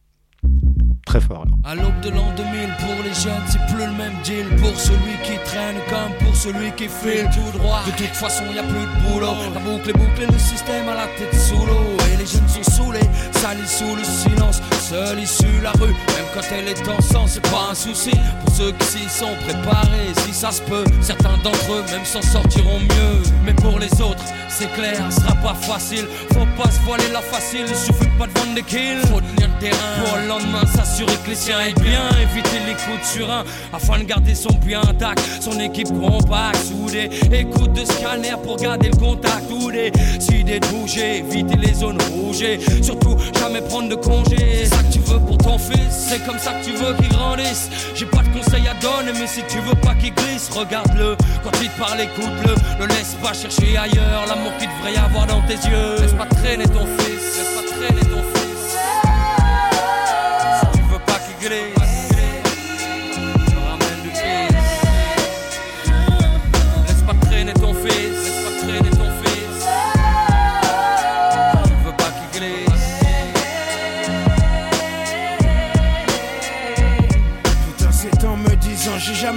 Très fort. alors.
À l'aube de l'an 2000, pour les jeunes, c'est plus le même deal. Pour celui qui traîne comme pour celui qui file tout droit. De toute façon, y a plus de boulot. La boucle est bouclée, le système à la tête sous l'eau. Et les jeunes sont saoulés, salis sous le silence. Seule issue, la rue, même quand elle est en sang, c'est pas un souci. Pour ceux qui s'y sont préparés, si ça se peut, certains d'entre eux même s'en sortiront mieux. Mais pour les autres, c'est clair, ce sera pas facile. Faut pas se voiler la facile, il suffit pas de vendre des kills. Faut tenir pour le lendemain s'assurer que les siens aient bien. Éviter les coups de surin afin de garder son bien intact. Son équipe compacte, soudée. Écoute de scanner pour garder le contact. Ou des idées de bouger, éviter les zones rouges. et Surtout, jamais prendre de congé. C'est ça que tu veux pour ton fils, c'est comme ça que tu veux qu'il grandisse. J'ai pas de conseils à donner, mais si tu veux pas qu'il glisse, regarde-le. Quand il te parle, écoute-le. Ne laisse pas chercher ailleurs l'amour qu'il devrait y avoir dans tes yeux. Laisse pas traîner ton fils, laisse pas traîner ton fils.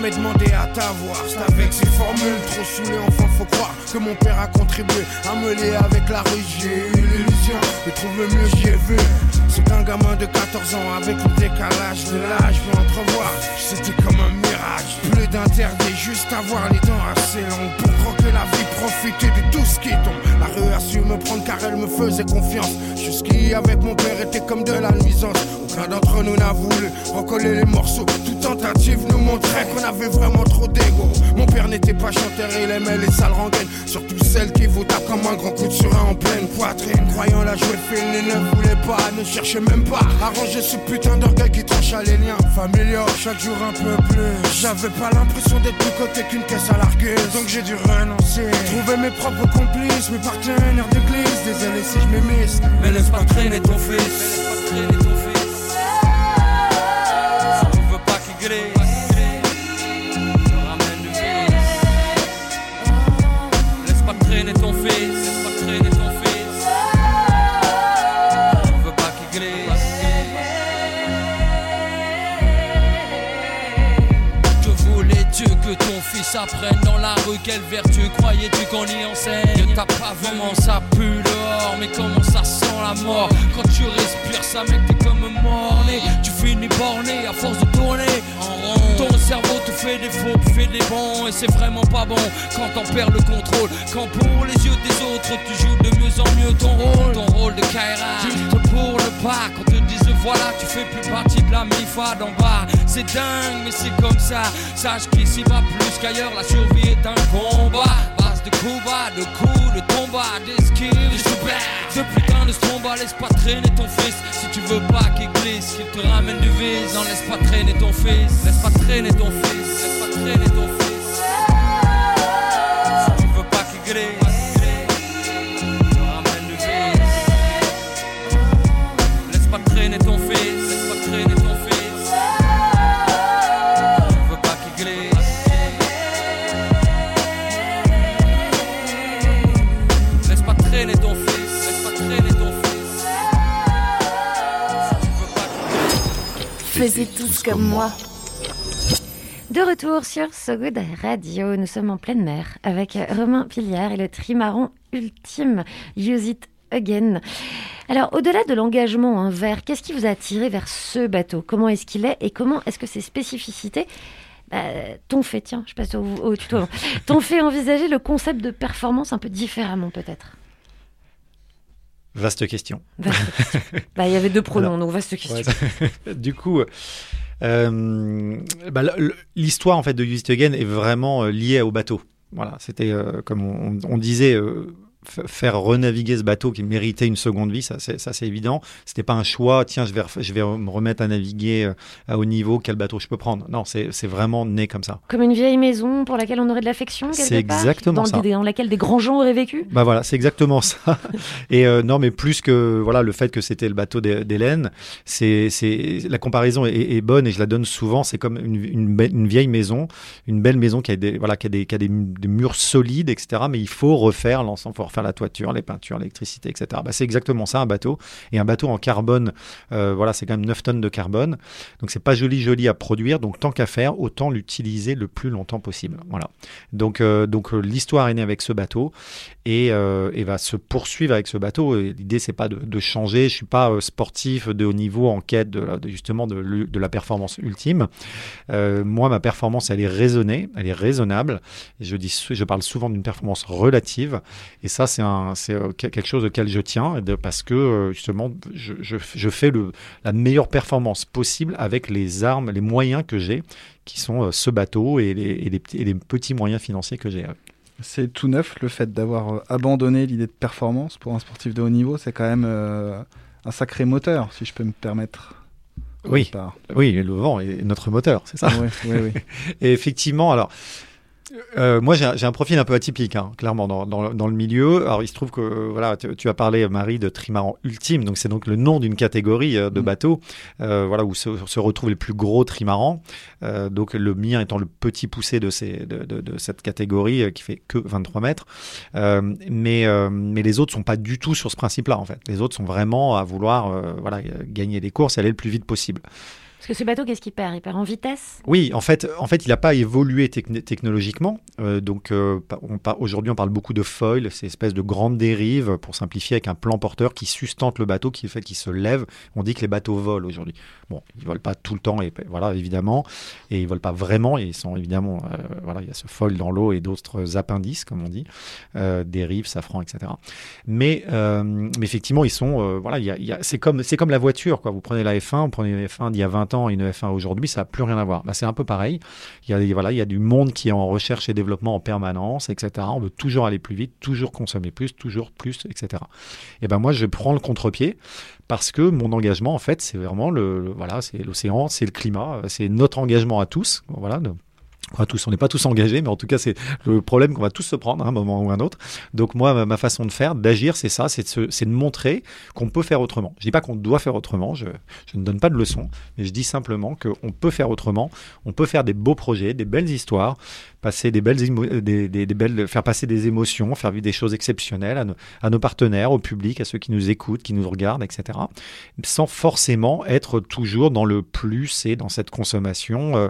Jamais demandé à t'avoir. C'est avec ces formules trop saoulées, enfin faut croire que mon père a contribué à me lier avec la rue. J'ai l'illusion de trouver mieux, j'y ai vu. C'est qu'un gamin de 14 ans avec le décalage de l'âge peut entrevoir. C'était comme un. Plus d'interdit, juste avoir les dents assez longues pour croquer la vie, profiter de tout ce qui tombe. La rue a su me prendre car elle me faisait confiance. Jusqu'y avec mon père était comme de la nuisance. Aucun d'entre nous n'a voulu recoller les morceaux. Toute tentative nous montrait qu'on avait vraiment trop d'ego. Mon père n'était pas chanteur, il aimait les sales rengaines. Surtout celles qui vous tapent comme un grand coup de surin en pleine poitrine. Croyant la jouer fine, il ne voulait pas, ne cherchait même pas à ranger ce putain d'orgueil qui trancha les liens familiaux. Chaque jour un peu plus. J'avais pas l'impression d'être plus côté qu'une caisse à largueuse. Donc j'ai dû renoncer. Trouver mes propres complices, mes partenaires d'église. Désolé si je m'émisse.
Mais laisse pas traîner ton fils. Apprenne dans la rue Quelle vertu croyais-tu qu'on y enseigne? T'as pas vu comment ça pue Mais comment ça sent la mort? Quand tu respires ça mec t'es comme morné. Tu finis borné à force de tourner en rond. Ton cerveau te fait des faux puis fait des bons Et c'est vraiment pas bon quand t'en perds le contrôle. Quand pour les yeux des autres tu joues de mieux en mieux ton rôle. Ton rôle de Kaira. Juste pour le pas Quand te disent voilà tu fais plus partie de la MIFA d'en bas. C'est dingue mais c'est comme ça. Sache qu'ici va plus qu'ailleurs La survie est un combat de coups bas, de coups, de combats Des skills, des super Ce putain de stromba Laisse pas traîner ton fils. Si tu veux pas qu'il glisse Qu'il te ramène du vice. Non laisse pas traîner ton fils. Laisse pas traîner ton fils. Laisse pas traîner ton fils. Si tu veux pas qu'il glisse
Faisiez tous comme moi.
De retour sur So Good Radio, nous sommes en pleine mer avec Romain Piliard et le trimaran ultime Use It Again. Alors, au-delà de l'engagement hein, vers, qu'est-ce qui vous a attiré vers ce bateau? Comment est-ce qu'il est et comment est-ce que ses spécificités bah, t'ont fait, tiens, je passe au, au tuto, t'ont fait envisager le concept de performance un peu différemment peut-être?
Vaste question.
Vaste question. Bah, il y avait deux pronoms, donc vaste question.
ouais. [LAUGHS] du coup, euh, bah, l'histoire en fait de Use It Again est vraiment euh, liée au bateau. Voilà, c'était euh, comme on, on disait. euh, Faire renaviguer ce bateau qui méritait une seconde vie, ça c'est évident. C'était pas un choix. Tiens, je vais je vais me remettre à naviguer euh, à haut niveau. Quel bateau je peux prendre Non, c'est vraiment né comme ça.
Comme une vieille maison pour laquelle on aurait de l'affection
C'est exactement
dans,
ça.
Dans laquelle des grands gens auraient vécu
Bah voilà, c'est exactement ça. [LAUGHS] Et euh, non, mais plus que voilà le fait que c'était le bateau d'Hé- d'Hélène, c'est la comparaison est, est bonne et je la donne souvent. C'est comme une, une, vieille maison, une belle maison qui a des voilà qui a des, qui a des, des murs solides, etc. Mais il faut refaire l'ensemble, refaire la toiture, les peintures, l'électricité, etc. Bah, c'est exactement ça un bateau. Et un bateau en carbone, euh, voilà, c'est quand même 9 tonnes de carbone. Donc c'est pas joli joli à produire. Donc tant qu'à faire, autant l'utiliser le plus longtemps possible. Voilà. Donc euh, donc euh, l'histoire est née avec ce bateau et, va se poursuivre avec ce bateau. L'idée, c'est pas de, changer. Je suis pas sportif de haut niveau en quête de, justement de, de la performance ultime. Moi, ma performance, elle est raisonnée, elle est raisonnable. Je dis, je parle souvent d'une performance relative. Et ça, c'est un, c'est euh, que- quelque chose auquel je tiens, de- parce que euh, justement, je, je, je fais le, la meilleure performance possible avec les armes, les moyens que j'ai, qui sont euh, ce bateau et les, et les petits- et les petits moyens financiers que j'ai.
C'est tout neuf le fait d'avoir abandonné l'idée de performance pour un sportif de haut niveau. C'est quand même euh, un sacré moteur, si je peux me permettre.
Oui, oui, le vent est notre moteur, c'est ça.
Ouais, ouais, oui. [LAUGHS]
Et effectivement, alors. Euh, moi, j'ai un, profil un peu atypique, hein, clairement, dans, dans, dans le milieu. Alors, il se trouve que, euh, voilà, tu, tu as parlé, Marie, de trimaran ultime. Donc, c'est donc le nom d'une catégorie euh, de
Mm.
bateaux, euh, voilà, où se, se retrouvent les plus gros trimarans. Euh, donc, le mien étant le petit poussé de, ces, de, de, de cette catégorie, qui fait que 23 mètres. Euh, mais, euh, mais les autres sont pas du tout sur ce principe-là, en fait. Les autres sont vraiment à vouloir, euh, voilà, gagner des courses et aller le plus vite possible.
Parce que ce bateau, qu'est-ce qu'il perd? Il perd en vitesse?
Oui, en fait, en fait, il n'a pas évolué techn- technologiquement. Euh, donc, euh, aujourd'hui, on parle beaucoup de foil, ces espèces de grandes dérives, pour simplifier, avec un plan porteur qui sustente le bateau, qui fait qu'il se lève. On dit que les bateaux volent aujourd'hui. Bon, ils volent pas tout le temps, et voilà, évidemment, et ils volent pas vraiment. Ils sont évidemment, euh, voilà, il y a ce foil dans l'eau et d'autres appendices, comme on dit, dérives, safran, etc. Mais, effectivement, ils sont, voilà, c'est comme, la voiture, quoi. Vous prenez la F1, vous prenez une F1 d'il y a 20 ans et une F1 aujourd'hui, ça n'a plus rien à voir. C'est un peu pareil. Il y a, voilà, il y a du monde qui est en recherche et développement en permanence, etc. On veut toujours aller plus vite, toujours consommer plus, toujours plus, etc. Et ben moi, je prends le contre-pied parce que mon engagement, en fait, c'est vraiment le, voilà, c'est l'océan, c'est le climat, c'est notre engagement à tous, voilà. Tous, on n'est pas tous engagés, mais en tout cas, c'est le problème qu'on va tous se prendre à un moment ou un autre. Donc moi, ma, façon de faire, d'agir, c'est ça, c'est de, de montrer qu'on peut faire autrement. Je dis pas qu'on doit faire autrement, je, je ne donne pas de leçons, mais je dis simplement qu'on peut faire autrement, on peut faire des beaux projets, des belles histoires, passer des belles, des, des- belles, faire passer des émotions, faire vivre des choses exceptionnelles à nos, à nos partenaires, au public, à ceux qui nous écoutent, qui nous regardent, etc. Sans forcément être toujours dans le plus et dans cette consommation euh,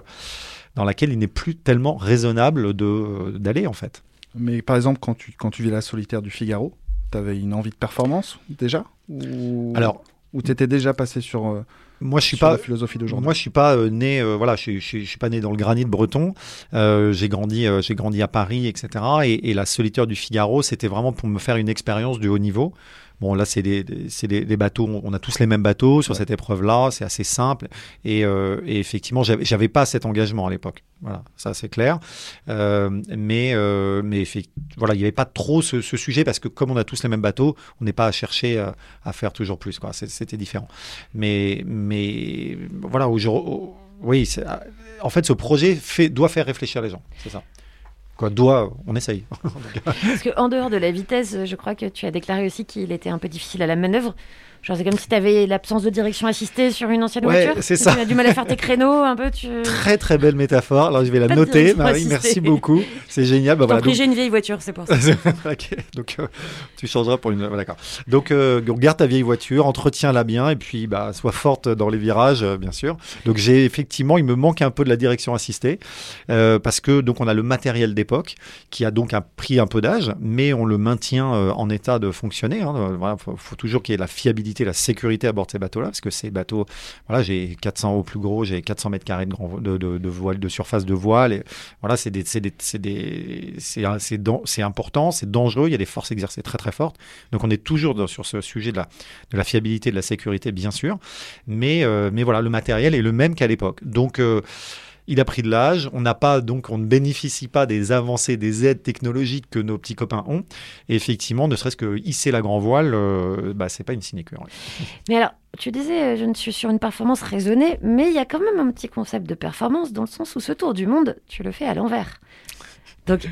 dans laquelle il n'est plus tellement raisonnable d'aller en fait.
Mais par exemple, quand tu, quand tu vis la solitaire du Figaro, tu avais une envie de performance déjà ou...
Alors-
Ou tu étais déjà passé sur, euh,
Moi, je suis
sur
pas
la philosophie d'aujourd'hui
Moi, je suis pas euh, né. euh, voilà, je, suis- je, je suis pas né dans le granit breton. J'ai grandi, j'ai grandi à Paris, etc. Et, et la solitaire du Figaro, c'était vraiment pour me faire une expérience du haut niveau. Bon, là, c'est des, des- c'est des, des bateaux. On a tous les mêmes bateaux sur cette épreuve-là. C'est assez simple. Et, euh, et effectivement, j'avais, pas cet engagement à l'époque. Voilà, ça c'est clair. Euh, mais, euh, mais voilà, il n'y avait pas trop ce, ce sujet parce que comme on a tous les mêmes bateaux, on n'est pas à chercher euh, à faire toujours plus. C'était différent. Mais, mais voilà, aujourd'hui, oui, en fait, ce projet fait, doit faire réfléchir les gens. C'est ça. Doit, on essaye. [LAUGHS]
Parce qu'en dehors de la vitesse, je crois que tu as déclaré aussi qu'il était un peu difficile à la manœuvre. Genre, c'est comme si tu avais l'absence de direction assistée sur une ancienne
Ouais,
voiture.
c'est
Tu
ça.
as du mal à faire tes créneaux, un peu. Tu...
Très très belle métaphore. Alors je vais la
Pas
noter, Marie.
assistée.
Merci beaucoup. C'est génial. Bah, voilà, donc-
j'ai une vieille voiture, c'est pour ça. [LAUGHS]
Ok, donc euh, tu changeras pour une. D'accord. Donc euh, garde ta vieille voiture, entretiens-la bien et puis bah sois forte dans les virages, euh, bien sûr. Donc j'ai effectivement, il me manque un peu de la direction assistée parce que donc on a le matériel d'époque qui a donc un pris un peu d'âge, mais on le maintient en état de fonctionner. Hein. Voilà, faut, faut toujours qu'il y ait la fiabilité, la sécurité à bord de ces bateaux-là parce que ces bateaux, voilà, j'ai 400 au plus gros, j'ai 400 mètres carrés de, de, de, de voile, de surface de voile. Voilà, c'est des, c'est important, c'est dangereux. Il y a des forces exercées très très fortes. Donc on est toujours sur ce sujet de la, de la fiabilité, de la sécurité, bien sûr. Mais, euh, mais voilà, le matériel est le même qu'à l'époque. Donc euh, il a pris de l'âge. On n'a pas donc on ne bénéficie pas des avancées, des aides technologiques que nos petits copains ont. Et effectivement, ne serait-ce que hisser la grand voile, euh, bah, c'est pas une sinécure. ouais.
Mais alors, tu disais, euh, je ne suis sur une performance raisonnée, mais il y a quand même un petit concept de performance dans le sens où ce tour du monde, tu le fais à l'envers. Donc,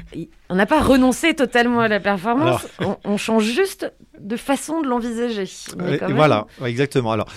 on n'a pas renoncé totalement à la performance, on, on change juste de façon de l'envisager. Même-
Voilà, exactement. Alors,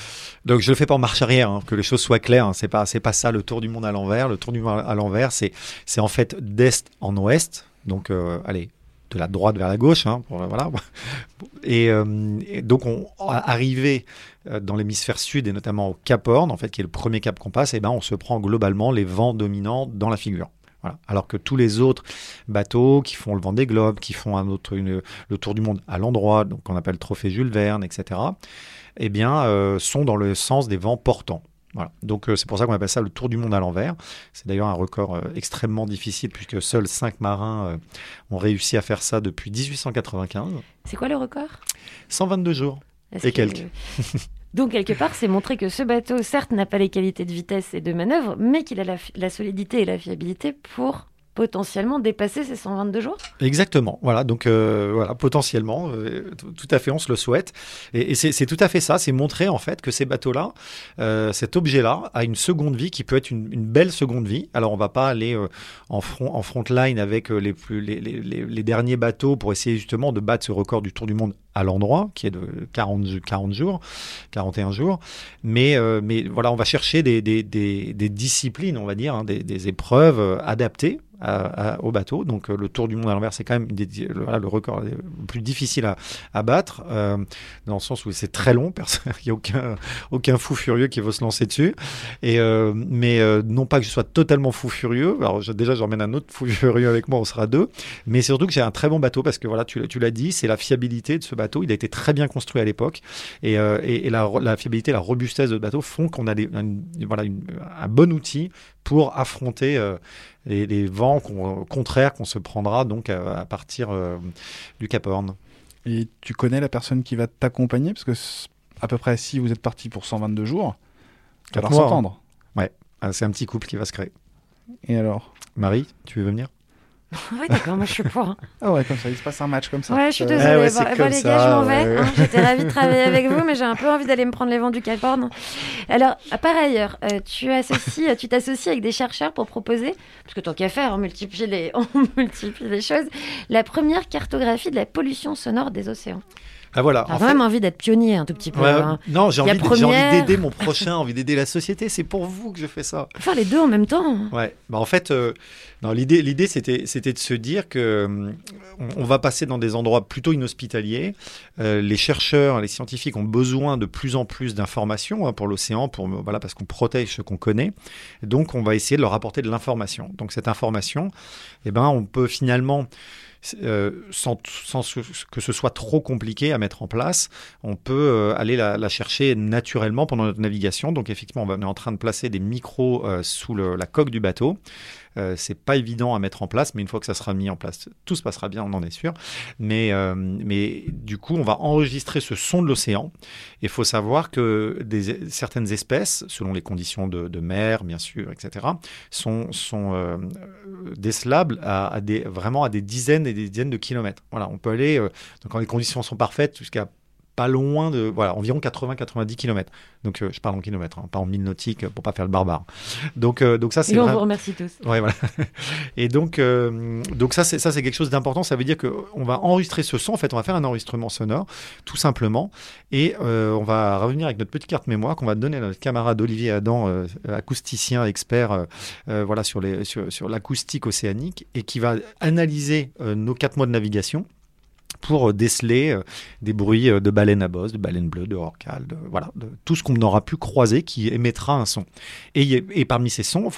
donc je le fais pas en marche arrière, hein, que les choses soient claires. hein. C'est pas, c'est pas ça le tour du monde à l'envers. Le tour du monde à l'envers, c'est, c'est en fait d'est en ouest. Donc, euh, allez, de la droite vers la gauche, hein, pour- voilà. [LAUGHS] Et, euh, et donc, on arrivé euh, dans l'hémisphère sud et notamment au Cap Horn, en fait, qui est le premier cap qu'on passe, et ben, on se prend globalement les vents dominants dans la figure. Voilà. Alors que tous les autres bateaux qui font le vent des globes, qui font un autre, une- le tour du monde à l'endroit, donc qu'on appelle trophée Jules Verne, etc., eh bien, euh, sont dans le sens des vents portants. Voilà. Donc euh, c'est pour ça qu'on appelle ça le tour du monde à l'envers. C'est d'ailleurs un record euh, extrêmement difficile puisque seuls cinq marins euh, ont réussi à faire ça depuis 1895.
C'est quoi le record?
122 jours et
que-
quelques. [LAUGHS]
Donc, quelque part, c'est montrer que ce bateau, certes, n'a pas les qualités de vitesse et de manœuvre, mais qu'il a la, la solidité et la fiabilité pour potentiellement dépasser ces 122 jours?
Exactement. Voilà. Donc euh, voilà, potentiellement, euh, tout à fait, on se le souhaite. Et, c'est tout à fait ça. C'est montrer en fait que ces bateaux-là, euh, cet objet-là, a une seconde vie qui peut être une, belle seconde vie. Alors on va pas aller en front en front line avec les plus les, derniers bateaux pour essayer justement de battre ce record du Tour du Monde à l'endroit, qui est de 40, ju- 40 jours, 41 jours. Mais, mais voilà, on va chercher des, des, des, disciplines, on va dire, hein, des, épreuves adaptées au bateau. Donc euh, le Tour du Monde à l'envers, c'est quand même le, record le plus difficile à, battre, euh, dans le sens où c'est très long, [LAUGHS] il n'y a aucun, fou furieux qui veut se lancer dessus. Euh, mais non pas que je sois totalement fou furieux, alors je- déjà j'emmène un autre fou [LAUGHS] furieux avec moi, on sera deux, mais surtout que j'ai un très bon bateau parce que voilà, tu, tu l'as dit, c'est la fiabilité de ce bateau, il a été très bien construit à l'époque et, la, fiabilité, la robustesse de ce bateau font qu'on a voilà, un bon outil pour affronter les, les vents qu'on- contraires qu'on se prendra donc à, à partir euh, du Cap Horn.
Et tu connais la personne qui va t'accompagner? Parce que à peu près si vous êtes parti pour 122 jours, ça va
Quatre mois,
s'entendre.
hein. Ouais, Ah, c'est un petit couple qui va se créer.
Et alors?
Marie, tu veux venir?
Oui, d'accord, moi je suis pour. hein.
Ah ouais, comme ça, il se passe un match comme ça.
Ouais, je suis désolée.
ouais,
eh les
ça,
gars, je m'en vais.
ouais.
hein. J'étais ravie de travailler avec vous, mais j'ai un peu envie d'aller me prendre les vents du Cap. Alors, par ailleurs, euh, tu associes, tu t'associes avec des chercheurs pour proposer, parce que tant qu'à faire, on multiplie, les, [LAUGHS] on multiplie les choses, la première cartographie de la pollution sonore des océans.
Ah voilà.
T'as
en
quand
fait-
même envie d'être pionnier un tout petit peu.
Ouais,
hein.
non, j'ai
a
envie,
première.
d'aider mon [LAUGHS] prochain, envie d'aider la société. C'est pour vous que je fais ça.
Faire les deux en même temps.
Ouais, bah en fait, euh, non, l'idée, l'idée c'était, c'était de se dire que hum, on, on va passer dans des endroits plutôt inhospitaliers. Euh, les chercheurs, les scientifiques ont besoin de plus en plus d'informations hein, pour l'océan, pour voilà, parce qu'on protège ce qu'on connaît. Donc, on va essayer de leur apporter de l'information. Donc, cette information, eh ben, on peut finalement euh, sans, que ce soit trop compliqué à mettre en place, on peut euh, aller la, chercher naturellement pendant notre navigation. Donc effectivement, on est en train de placer des micros euh, sous la coque du bateau. Euh, c'est pas évident à mettre en place, mais une fois que ça sera mis en place, tout se passera bien, on en est sûr. Mais, euh, mais du coup, on va enregistrer ce son de l'océan. Il faut savoir que certaines espèces, selon les conditions de, mer, bien sûr, etc., sont, sont euh, décelables à, à des, vraiment à des dizaines et des dizaines de kilomètres. Voilà, on peut aller, donc quand les conditions sont parfaites, jusqu'à pas loin de voilà environ 80-90 km. Donc euh, je parle en kilomètres, hein, pas en milles nautiques pour pas faire le barbare. Donc euh, donc ça c'est
Et on vous remercie tous.
Ouais, voilà. [LAUGHS] Et donc, euh, donc ça, c'est ça, c'est quelque chose d'important. Ça veut dire que on va enregistrer ce son. En fait, on va faire un enregistrement sonore, tout simplement, et on va revenir avec notre petite carte mémoire qu'on va donner à notre camarade Olivier Adam, acousticien expert, voilà, sur les sur, sur l'acoustique océanique, et qui va analyser nos quatre mois de navigation pour euh, déceler euh, des bruits euh, de baleines à bosse, de baleines bleues, de rorquals, de, voilà, de tout ce qu'on aura pu croiser qui émettra un son. Et, parmi ces sons,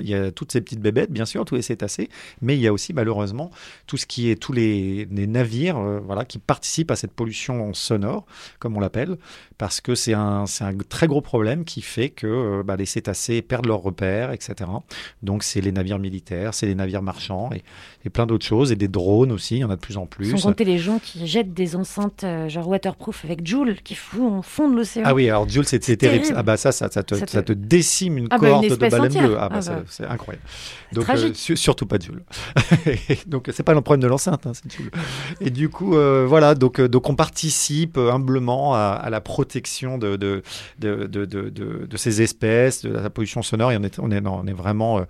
il y a toutes ces petites bébêtes, bien sûr, tous les cétacés, mais il y a aussi malheureusement tout ce qui est tous les, navires, voilà, qui participent à cette pollution sonore, comme on l'appelle, parce que c'est un, un très gros problème qui fait que bah, les cétacés perdent leurs repères, etc. Donc c'est les navires militaires, c'est les navires marchands et, plein d'autres choses, et des drones aussi, il y en a de plus en plus.
Les gens qui jettent des enceintes euh, genre waterproof avec Joule qui font au fond de l'océan.
Ah oui, alors Jules, c'est terrible. Ah bah ça, ça, ça, te,
Ça te-
ça te décime une
Ah bah, une
cohorte de
espèce
baleines bleues. Ah bah,
Ah
c'est-
bah.
c'est incroyable. Donc su- surtout pas Jules. [LAUGHS] donc c'est pas le problème de l'enceinte, hein, c'est Jules. Et du coup, euh, voilà, donc, euh, donc on participe euh, humblement à, à la protection de, de, de, de, de, de- de ces espèces, de la pollution sonore. Et on est, on est, non, on est vraiment euh,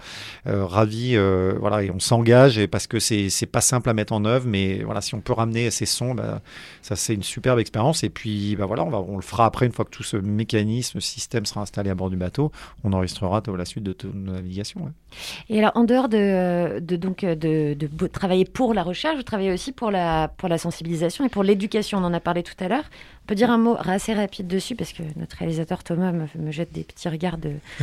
euh, ravis, euh, voilà, et on s'engage parce que c'est pas simple à mettre en œuvre, mais voilà, si on peut ramener ces sons, bah, ça c'est une superbe expérience. Et puis, bah voilà, on, va, on le fera après une fois que tout ce mécanisme, ce système sera installé à bord du bateau. On enregistrera la suite de nos navigations.
Et alors, en dehors de, de, donc, euh, de, de travailler pour la recherche, vous travaillez aussi pour la, pour la sensibilisation et pour l'éducation. On en a parlé tout à l'heure. Peut dire un mot assez rapide dessus parce que notre réalisateur Thomas me, me jette des petits regards de. [LAUGHS]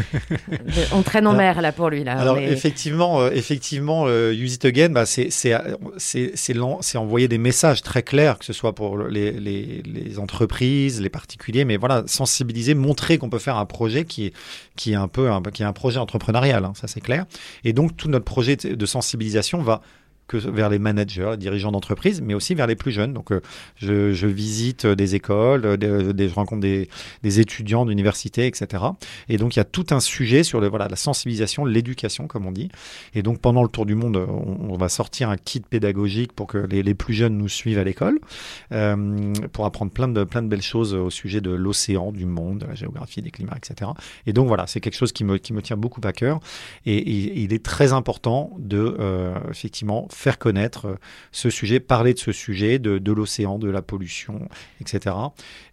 de- on traîne en
Alors-
mer là pour lui. Là.
Alors
Mais-
effectivement, euh, effectivement, euh, Use It Again, bah, c'est c'est c'est envoyer des messages très clairs, que ce soit pour les, les, les entreprises, les particuliers, mais voilà, sensibiliser, montrer qu'on peut faire un projet qui est qui est un peu un, qui est un projet entrepreneurial, hein, ça c'est clair. Et donc tout notre projet de sensibilisation va que vers les managers, les dirigeants d'entreprise, mais aussi vers les plus jeunes. Donc, euh, je, je visite euh, des écoles, euh, des, des- je rencontre des, des étudiants d'université, etc. Et donc, il y a tout un sujet sur le, voilà, la sensibilisation, l'éducation, comme on dit. Et donc, pendant le tour du monde, on, va sortir un kit pédagogique pour que les, les plus jeunes nous suivent à l'école, pour apprendre plein de, plein de belles choses au sujet de l'océan, du monde, de la géographie, des climats, etc. Et donc, voilà, c'est quelque chose qui me, qui me tient beaucoup à cœur. Et, et il est très important de, euh, effectivement, faire connaître euh, ce sujet, parler de ce sujet, de, de l'océan, de la pollution, etc.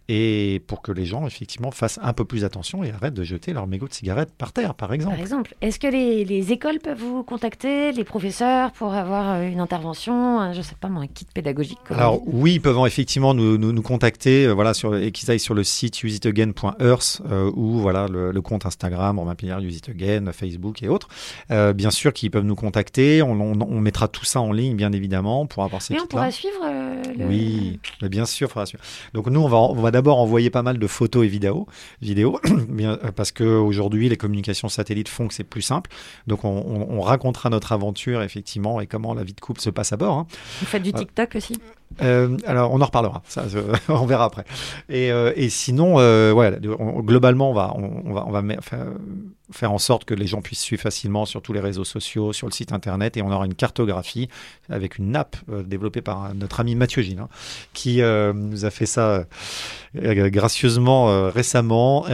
Et pour que les gens, effectivement, fassent un peu plus attention et arrêtent de jeter leurs mégots de cigarettes par terre, par exemple.
Par exemple, est-ce que les, les écoles peuvent vous contacter, les professeurs, pour avoir euh, une intervention, un- je sais pas moi, un kit pédagogique
Alors oui, ils peuvent effectivement nous, nous, nous contacter, euh, voilà, sur, et qu'ils aillent sur le site useitagain.earth euh, ou voilà le, le compte Instagram, Romain Pinard, Use It Again, Facebook et autres. Euh, bien sûr qu'ils peuvent nous contacter, on, on, on metera tout ça en ligne, bien évidemment, pour avoir ces
Mais on pourra suivre le...
Oui, mais bien sûr, faudra suivre. Donc nous, on va, on va d'abord envoyer pas mal de photos et vidéos, vidéos [CLEARS THROAT] euh, parce qu'aujourd'hui, les communications satellites font que c'est plus simple. Donc on, on- on racontera notre aventure, effectivement, et comment la vie de couple se passe à bord. hein.
Vous faites du
Euh,
TikTok aussi?
Euh, alors, on en reparlera. [LAUGHS] On verra après. Et, euh, sinon, euh, globalement, on va, faire, en sorte que les gens puissent suivre facilement sur tous les réseaux sociaux, sur le site internet, et on aura une cartographie avec une app euh, développée par notre ami Mathieu Gilles, hein, qui nous a fait ça gracieusement récemment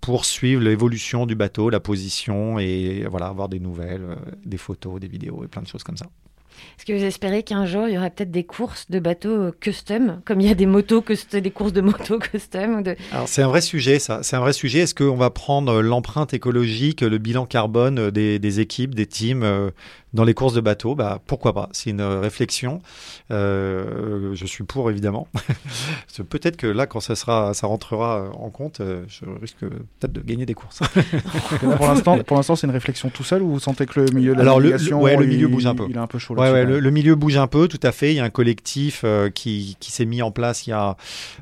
pour suivre l'évolution du bateau, la position, et voilà, avoir des nouvelles, des photos, des vidéos et plein de choses comme ça.
Est-ce que vous espérez qu'un jour, il y aura peut-être des courses de bateaux euh, custom, comme il y a des motos, cust- des courses de motos [LAUGHS] custom
c'est un vrai sujet, ça. C'est un vrai sujet. Est-ce qu'on va prendre euh, l'empreinte écologique, le bilan carbone euh, des, équipes, des teams euh, dans les courses de bateaux Bah pourquoi pas? C'est une réflexion. Euh, je suis pour évidemment. [LAUGHS] Peut-être que là, quand ça sera, ça rentrera en compte, euh, je risque peut-être de gagner des courses. [LAUGHS]
pour l'instant, pour l'instant, c'est une réflexion tout seul ou vous sentez que le milieu de la
Alors le, ouais, le
il-
milieu bouge un peu.
Il est un peu chaud
Ouais, ouais, le, milieu bouge un peu, tout à fait. Il y a un collectif euh, qui, qui s'est mis en place il y a,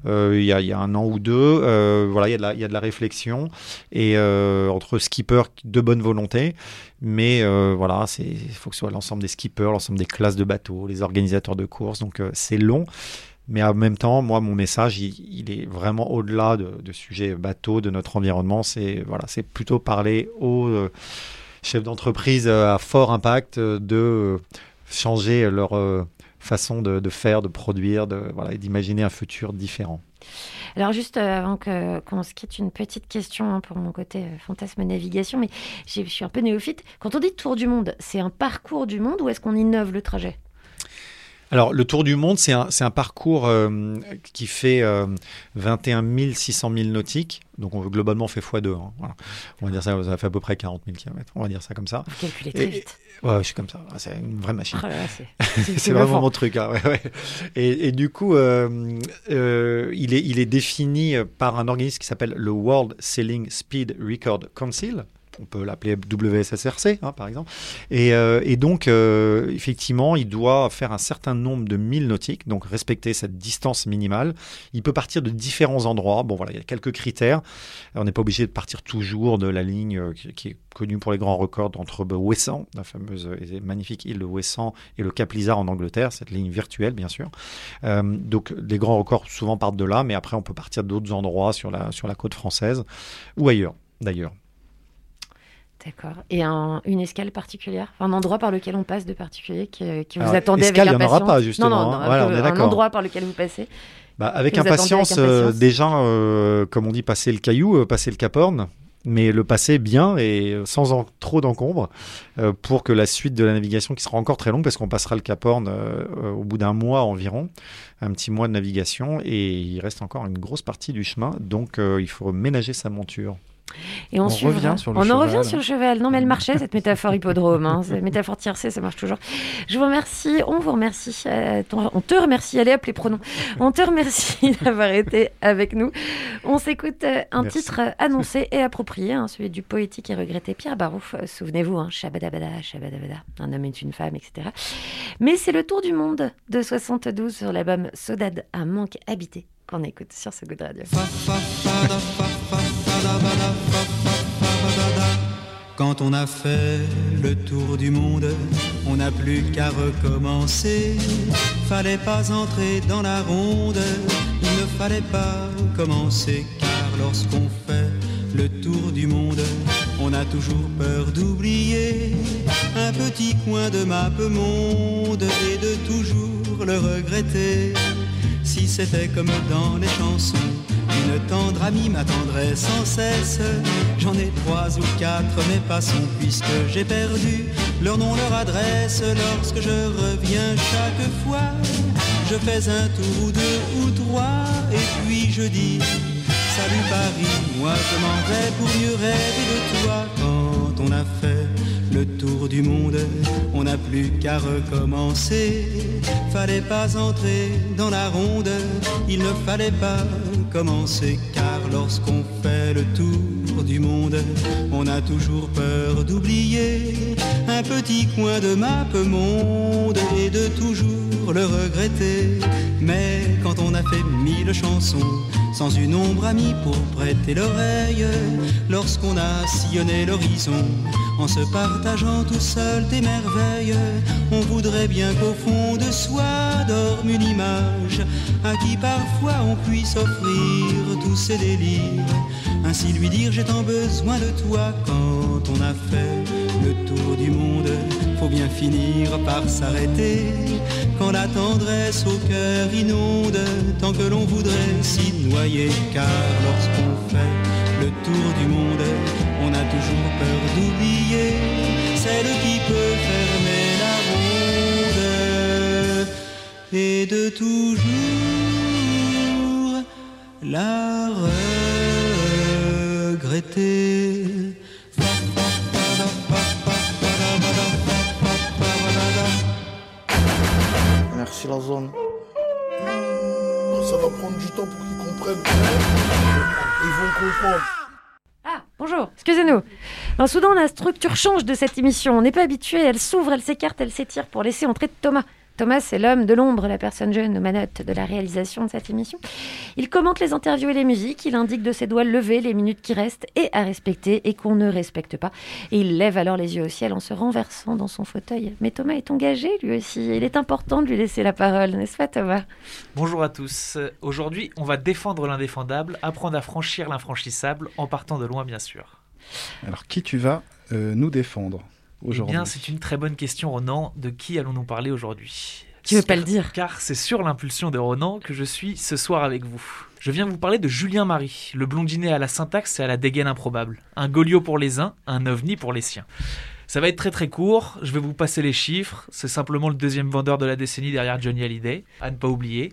euh, il y a, il y a un an ou deux. Voilà, il y, a de la, il y a de la réflexion et entre skippers de bonne volonté. Mais euh, voilà, il faut que ce soit l'ensemble des skippers, l'ensemble des classes de bateaux, les organisateurs de courses. Donc euh, c'est long. Mais en même temps, moi, mon message, il, il est vraiment au-delà de, de sujet bateau, de notre environnement. C'est voilà, c'est plutôt parler aux euh, chefs d'entreprise euh, à fort impact euh, de euh, changer leur, façon de, de faire, de produire, de, voilà, et d'imaginer un futur différent.
Alors juste euh, avant qu'on se quitte, une petite question hein, pour mon côté euh, fantasme navigation, mais je suis un peu néophyte. Quand on dit tour du monde, c'est un parcours du monde ou est-ce qu'on innove le trajet?
Alors, le Tour du Monde, c'est un, parcours euh, qui fait euh, 21 600 000 nautiques. Donc, on, globalement, on fait x2. hein, voilà. On va dire ça, ça fait à peu près 40 000 km. On va dire ça comme ça.
Vous calculez très
Et-
vite.
Ouais, je suis comme ça. Ah, C'est une vraie machine.
Là, c'est- [LAUGHS]
vraiment mon truc. hein, ouais, ouais. Et, et du coup, euh, euh, il, est, il est défini par un organisme qui s'appelle le World Sailing Speed Record Council. On peut l'appeler WSSRC, hein, par exemple. Et, euh, donc, euh, effectivement, il doit faire un certain nombre de milles nautiques, donc respecter cette distance minimale. Il peut partir de différents endroits. Bon, voilà, il y a quelques critères. On n'est pas obligé de partir toujours de la ligne euh, qui, est connue pour les grands records entre Wesson, la fameuse et magnifique île de Wesson, et le Cap Lizard en Angleterre, cette ligne virtuelle, bien sûr. Donc, les grands records souvent partent de là, mais après, on peut partir d'autres endroits sur la, sur la côte française ou ailleurs, d'ailleurs.
D'accord. Et un- une escale particulière? Un endroit par lequel on passe de particulier qui, qui vous
Alors,
attendez
escale,
avec
il y en aura
impatience?
pas, justement,
Non, non,
hein.
non,
Voilà,
un,
on est
un
d'accord.
endroit par lequel vous passez.
Bah, avec impatience, euh,
impatience?
déjà, euh, comme on dit, passer le caillou, euh, passer le Cap Horn, mais le passer bien et euh, sans en- trop d'encombre euh, pour que la suite de la navigation, qui sera encore très longue, parce qu'on passera le Cap Horn euh, euh, au bout d'un mois environ, un petit mois de navigation, et il reste encore une grosse partie du chemin, donc euh, il faut ménager sa monture.
Et on,
revient sur le
on en
cheval.
revient sur le cheval. Non, mais elle marchait, cette métaphore hippodrome. Hein. Cette métaphore tiercée, ça marche toujours. Je vous remercie. On vous remercie. euh, ton- on te remercie. Allez, les pronoms. [LAUGHS] On te remercie [LAUGHS] d'avoir été avec nous. On s'écoute euh, un
Merci.
titre euh, annoncé et approprié, hein, celui du poétique et regretté Pierre Barouf. Euh, Souvenez-vous, hein, Shabadabada, Shabadabada, un homme est une femme, etc. Mais c'est le tour du monde de 72 sur l'album Sodade, un manque habité qu'on écoute sur ce goût de radio.
Quand on a fait le tour du monde, on n'a plus qu'à recommencer. Fallait pas entrer dans la ronde, il ne fallait pas commencer. Car lorsqu'on fait le tour du monde, on a toujours peur d'oublier un petit coin de map monde et de toujours le regretter. Si c'était comme dans les chansons, une tendre amie m'attendrait sans cesse. J'en ai trois ou quatre, mais passons, puisque j'ai perdu leur nom, leur adresse. Lorsque je reviens chaque fois, je fais un tour ou deux ou trois, et puis je dis Salut Paris, moi je m'en vais pour mieux rêver de toi. Quand on a fait le tour du monde, on n'a plus qu'à recommencer. Fallait pas entrer dans la ronde, il ne fallait pas commencer. Car lorsqu'on fait le tour du monde, on a toujours peur d'oublier un petit coin de map monde et de toujours le regretter. Mais quand on a fait mille chansons, sans une ombre amie pour prêter l'oreille, lorsqu'on a sillonné l'horizon, en se partageant tout seul des merveilles, on voudrait bien qu'au fond de soi dorme une image à qui parfois on puisse offrir tous ses délires. Ainsi lui dire j'ai tant besoin de toi quand on a fait le tour du monde. Faut bien finir par s'arrêter quand la tendresse au cœur inonde tant que l'on voudrait s'y noyer. Car lorsqu'on fait le tour du monde, on a toujours peur d'oublier celle qui peut fermer la ronde et de toujours la regretter.
Merci la zone. Ça va prendre du temps pour qu'ils comprennent. Ils vont comprendre.
Ah, bonjour, excusez-nous. Alors, soudain, la structure change de cette émission. On n'est pas habitué, elle s'ouvre, elle s'écarte, elle s'étire pour laisser entrer Thomas. Thomas, c'est l'homme de l'ombre, la personne jeune aux manettes de la réalisation de cette émission. Il commente les interviews et les musiques, il indique de ses doigts levés les minutes qui restent et à respecter et qu'on ne respecte pas. Et il lève alors les yeux au ciel en se renversant dans son fauteuil. Mais Thomas est engagé lui aussi. Il est important de lui laisser la parole, n'est-ce pas Thomas?
Bonjour à tous. Aujourd'hui, on va défendre l'indéfendable, apprendre à franchir l'infranchissable en partant de loin, bien sûr.
Alors, qui tu vas euh, nous défendre?
Eh bien, c'est une très bonne question, Ronan. De qui allons-nous parler aujourd'hui?
Tu veux pas le dire?
Car c'est sur l'impulsion de Ronan que je suis ce soir avec vous. Je viens vous parler de Julien Marie, le blondinet à la syntaxe et à la dégaine improbable. Un Goliot pour les uns, un ovni pour les siens. Ça va être très très court, je vais vous passer les chiffres. C'est simplement le deuxième vendeur de la décennie derrière Johnny Hallyday, à ne pas oublier.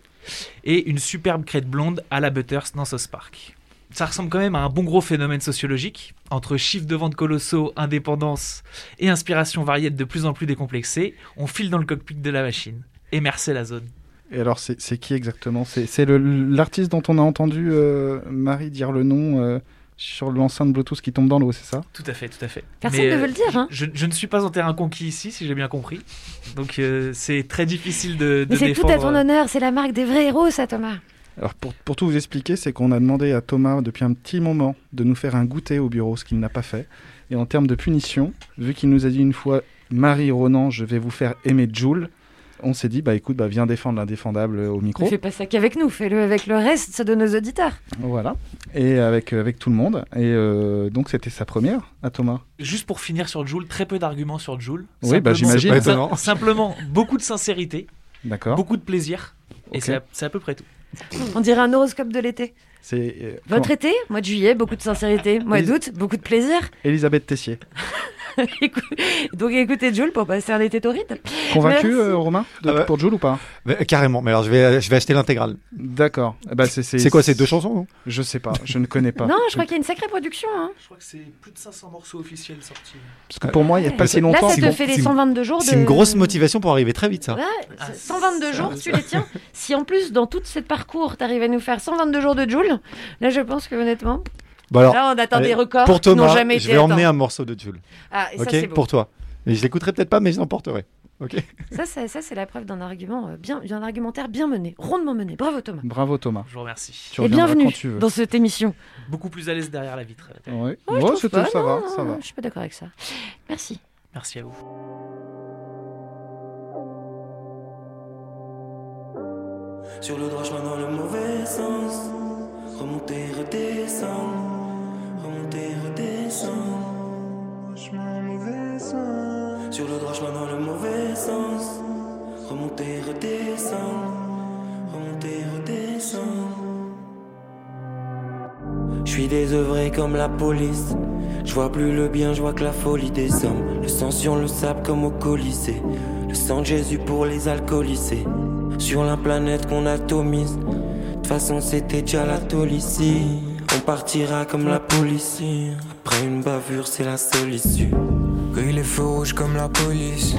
Et une superbe crête blonde à la Butters dans South Park. Ça ressemble quand même à un bon gros phénomène sociologique, entre chiffres de vente colossaux, indépendance et inspiration variée de plus en plus décomplexée, on file dans le cockpit de la machine. Et merci la zone.
Et alors, c'est qui exactement? C'est l'artiste dont on a entendu euh, Marie dire le nom euh, sur l'enceinte Bluetooth qui tombe dans l'eau, c'est ça?
Tout à fait, tout à fait.
Personne
Mais,
ne
euh,
veut le dire, hein.
Je, je ne suis pas en terrain conquis ici, si j'ai bien compris. Donc euh, c'est très difficile de, de
Mais c'est tout à ton honneur, c'est la marque des vrais héros, ça, Thomas.
Alors, pour, pour tout vous expliquer, c'est qu'on a demandé à Thomas depuis un petit moment de nous faire un goûter au bureau, ce qu'il n'a pas fait. Et en termes de punition, vu qu'il nous a dit une fois Marie Ronan, je vais vous faire aimer Jules, on s'est dit, bah écoute, bah, viens défendre l'indéfendable au micro.
Ne fais pas ça qu'avec nous, fais-le avec le reste de nos auditeurs.
Voilà. Et avec, avec tout le monde. Et euh, donc, c'était sa première à Thomas.
Juste pour finir sur Joule, très peu d'arguments sur Joule.
Oui, bah, j'imagine.
Simplement, beaucoup de sincérité,
D'accord.
beaucoup de plaisir. Et
Ok.
c'est à, c'est à peu près tout.
On dirait un horoscope de l'été.
C'est euh,
Votre
comment
été, mois de juillet, beaucoup de sincérité. Mois
Elis-
d'août, beaucoup de plaisir.
Elisabeth Tessier. [LAUGHS]
Donc écoutez Jules pour passer un été torride.
Convaincu, euh, Romain, de-
Ah ouais.
pour Jules ou pas
euh, carrément. Mais alors, je vais, je vais acheter l'intégrale.
D'accord. Eh ben, c'est
quoi, c'est deux chansons non
Je sais pas, je ne connais pas.
Non, je crois qu'il y a une sacrée production. hein.
Je crois que c'est plus de 500 morceaux officiels sortis.
Parce que pour moi, il n'y a pas si
Là,
longtemps.
ça te fait les
c'est une-
122 jours de...
C'est une grosse motivation pour arriver très vite, ça.
Ouais, c'est 122 jours, tu les tiens. Si en plus, dans tout ce parcours, t'arrives à nous faire 122 jours de Joule, [LAUGHS] là, je pense que honnêtement...
Bon, alors,
là, on attend
allez,
des records
Pour
qui
Thomas,
jamais
je vais emmener un morceau de Jules.
Ah, et ça,
ok,
c'est beau.
pour toi. Et je l'écouterai peut-être pas, mais je l'emporterai. Ok.
Ça, c'est, ça, c'est la preuve d'un argument euh, bien, d'un argumentaire bien mené, rondement mené. Bravo Thomas.
Bravo Thomas.
Je vous remercie.
Tu
Et
reviendras
bienvenue
quand tu veux.
dans cette émission.
Beaucoup plus à l'aise derrière la vitre.
Ouais.
Ouais,
ça
non,
va,
non,
ça va.
Je suis pas d'accord avec ça. Merci.
Merci à vous.
Sur le droit chemin dans le mauvais sens. Remonter, redescendre. Remonter, redescendre. Chemin mauvais sens. Sur le droit chemin dans le mauvais sens. Remonter, redescendre. Remonter, redescendre. Je suis désœuvré comme la police. Je vois plus le bien, je vois que la folie descend. Le sang sur le sable comme au Colisée. Le sang de Jésus pour les alcoolisés. Sur la planète qu'on atomise. De toute façon, c'était déjà la tôle ici. On partira comme la police. Après une bavure, c'est la seule issue.
Cueille les feux rouges comme la police.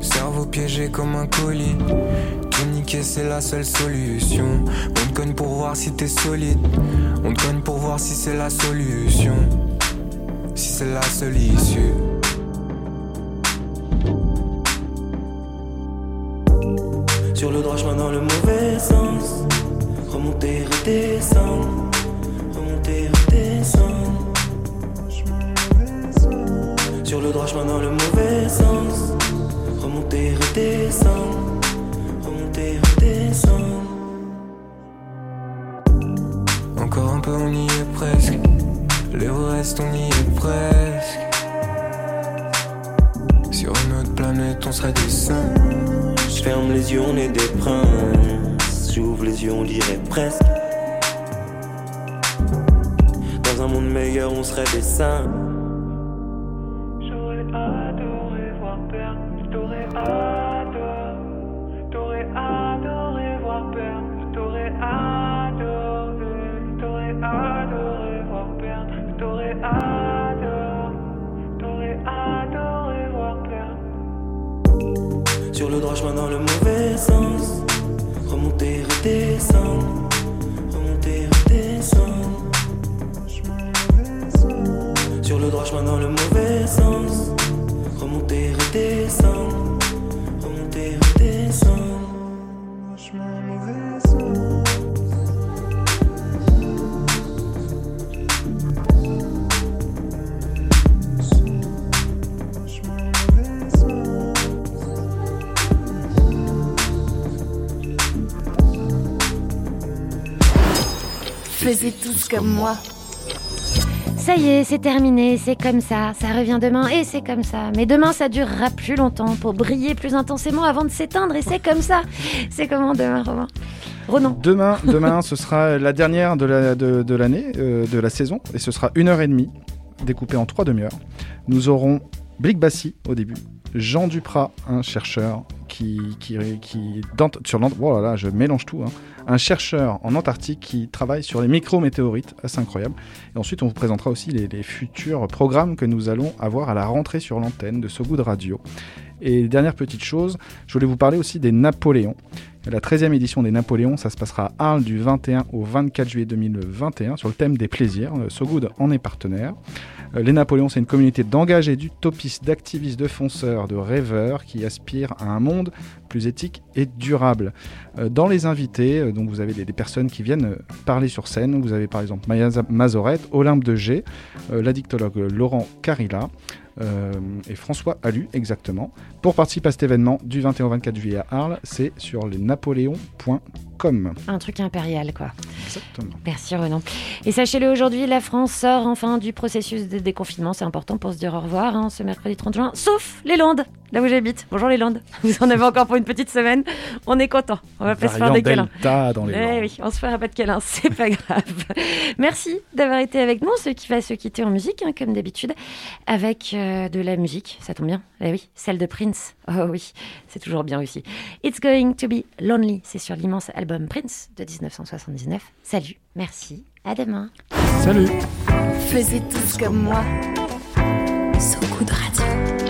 Cerveau piégé comme un colis. Tout niquer, c'est la seule solution. On te cogne pour voir si t'es solide. On te cogne pour voir si c'est la solution. Si c'est la seule issue.
Sur le droit chemin dans le mauvais sens. Remonter, redescendre. Remonter, redescendre. Sur le droit chemin dans le mauvais sens. Remonter, redescendre. Remonter, redescendre.
Encore un peu, on y est presque. L'Everest, on y est presque. Sur une autre planète, on serait des saints.
Je ferme les yeux, on est des princes. J'ouvre les yeux, on dirait presque. Dans un monde meilleur, on serait des saints.
Comme moi.
Ça y est, c'est terminé, c'est comme ça, ça revient demain et c'est comme ça. Mais demain, ça durera plus longtemps pour briller plus intensément avant de s'éteindre et c'est comme ça. C'est comment demain, Romain Ronan
Demain, [LAUGHS] demain, ce sera la dernière de la- de, de l'année, euh, de la saison, et ce sera une heure et demie, découpée en trois demi-heures. Nous aurons Blick Bassi au début, Jean Duprat, un chercheur qui, qui, qui dans- sur l'Ant- oh là là, je mélange tout, hein. un chercheur en Antarctique qui travaille sur les micrométéorites, assez incroyable. Et ensuite, on vous présentera aussi les, les futurs programmes que nous allons avoir à la rentrée sur l'antenne de So Good Radio. Et dernière petite chose, je voulais vous parler aussi des Napoléons. La 13e édition des Napoléons, ça se passera à Arles du 21 au 24 juillet 2021 sur le thème des plaisirs. Euh, So Good en est partenaire. Euh, Les Napoléons, c'est une communauté d'engagés, d'utopistes, d'activistes, de fonceurs, de rêveurs qui aspirent à un monde plus éthique et durable. Euh, Dans les invités, euh, donc vous avez des, des personnes qui viennent euh, parler sur scène. Vous avez par exemple Maya Mazorette, Olympe de G, l'addictologue Laurent Carilla euh, et François Allu, exactement. Pour participer à cet événement du 21 au 24 juillet à Arles, c'est sur les napoléons.com.
Un truc impérial, quoi.
Exactement.
Merci Renan. Et sachez-le, aujourd'hui, la France sort enfin du processus de déconfinement. C'est important pour se dire au revoir hein, ce mercredi 30 juin, sauf les Landes, là où j'habite. Bonjour les Landes. [LAUGHS] Vous en avez encore pour une petite semaine. On est content. On va pas se faire des câlins.
Dans les
Eh
Landes.
oui, on se fera pas de câlins, [LAUGHS] c'est pas grave. Merci d'avoir été avec nous. Ce qui va se quitter en musique, hein, comme d'habitude, avec euh, de la musique. Ça tombe bien. Eh oui, celle de Prince. Oh oui, c'est toujours bien aussi. It's going to be lonely. C'est sur l'immense album Prince de 1979. Salut, merci, à demain.
Salut.
Faisiez tous comme moi. So Good Radio.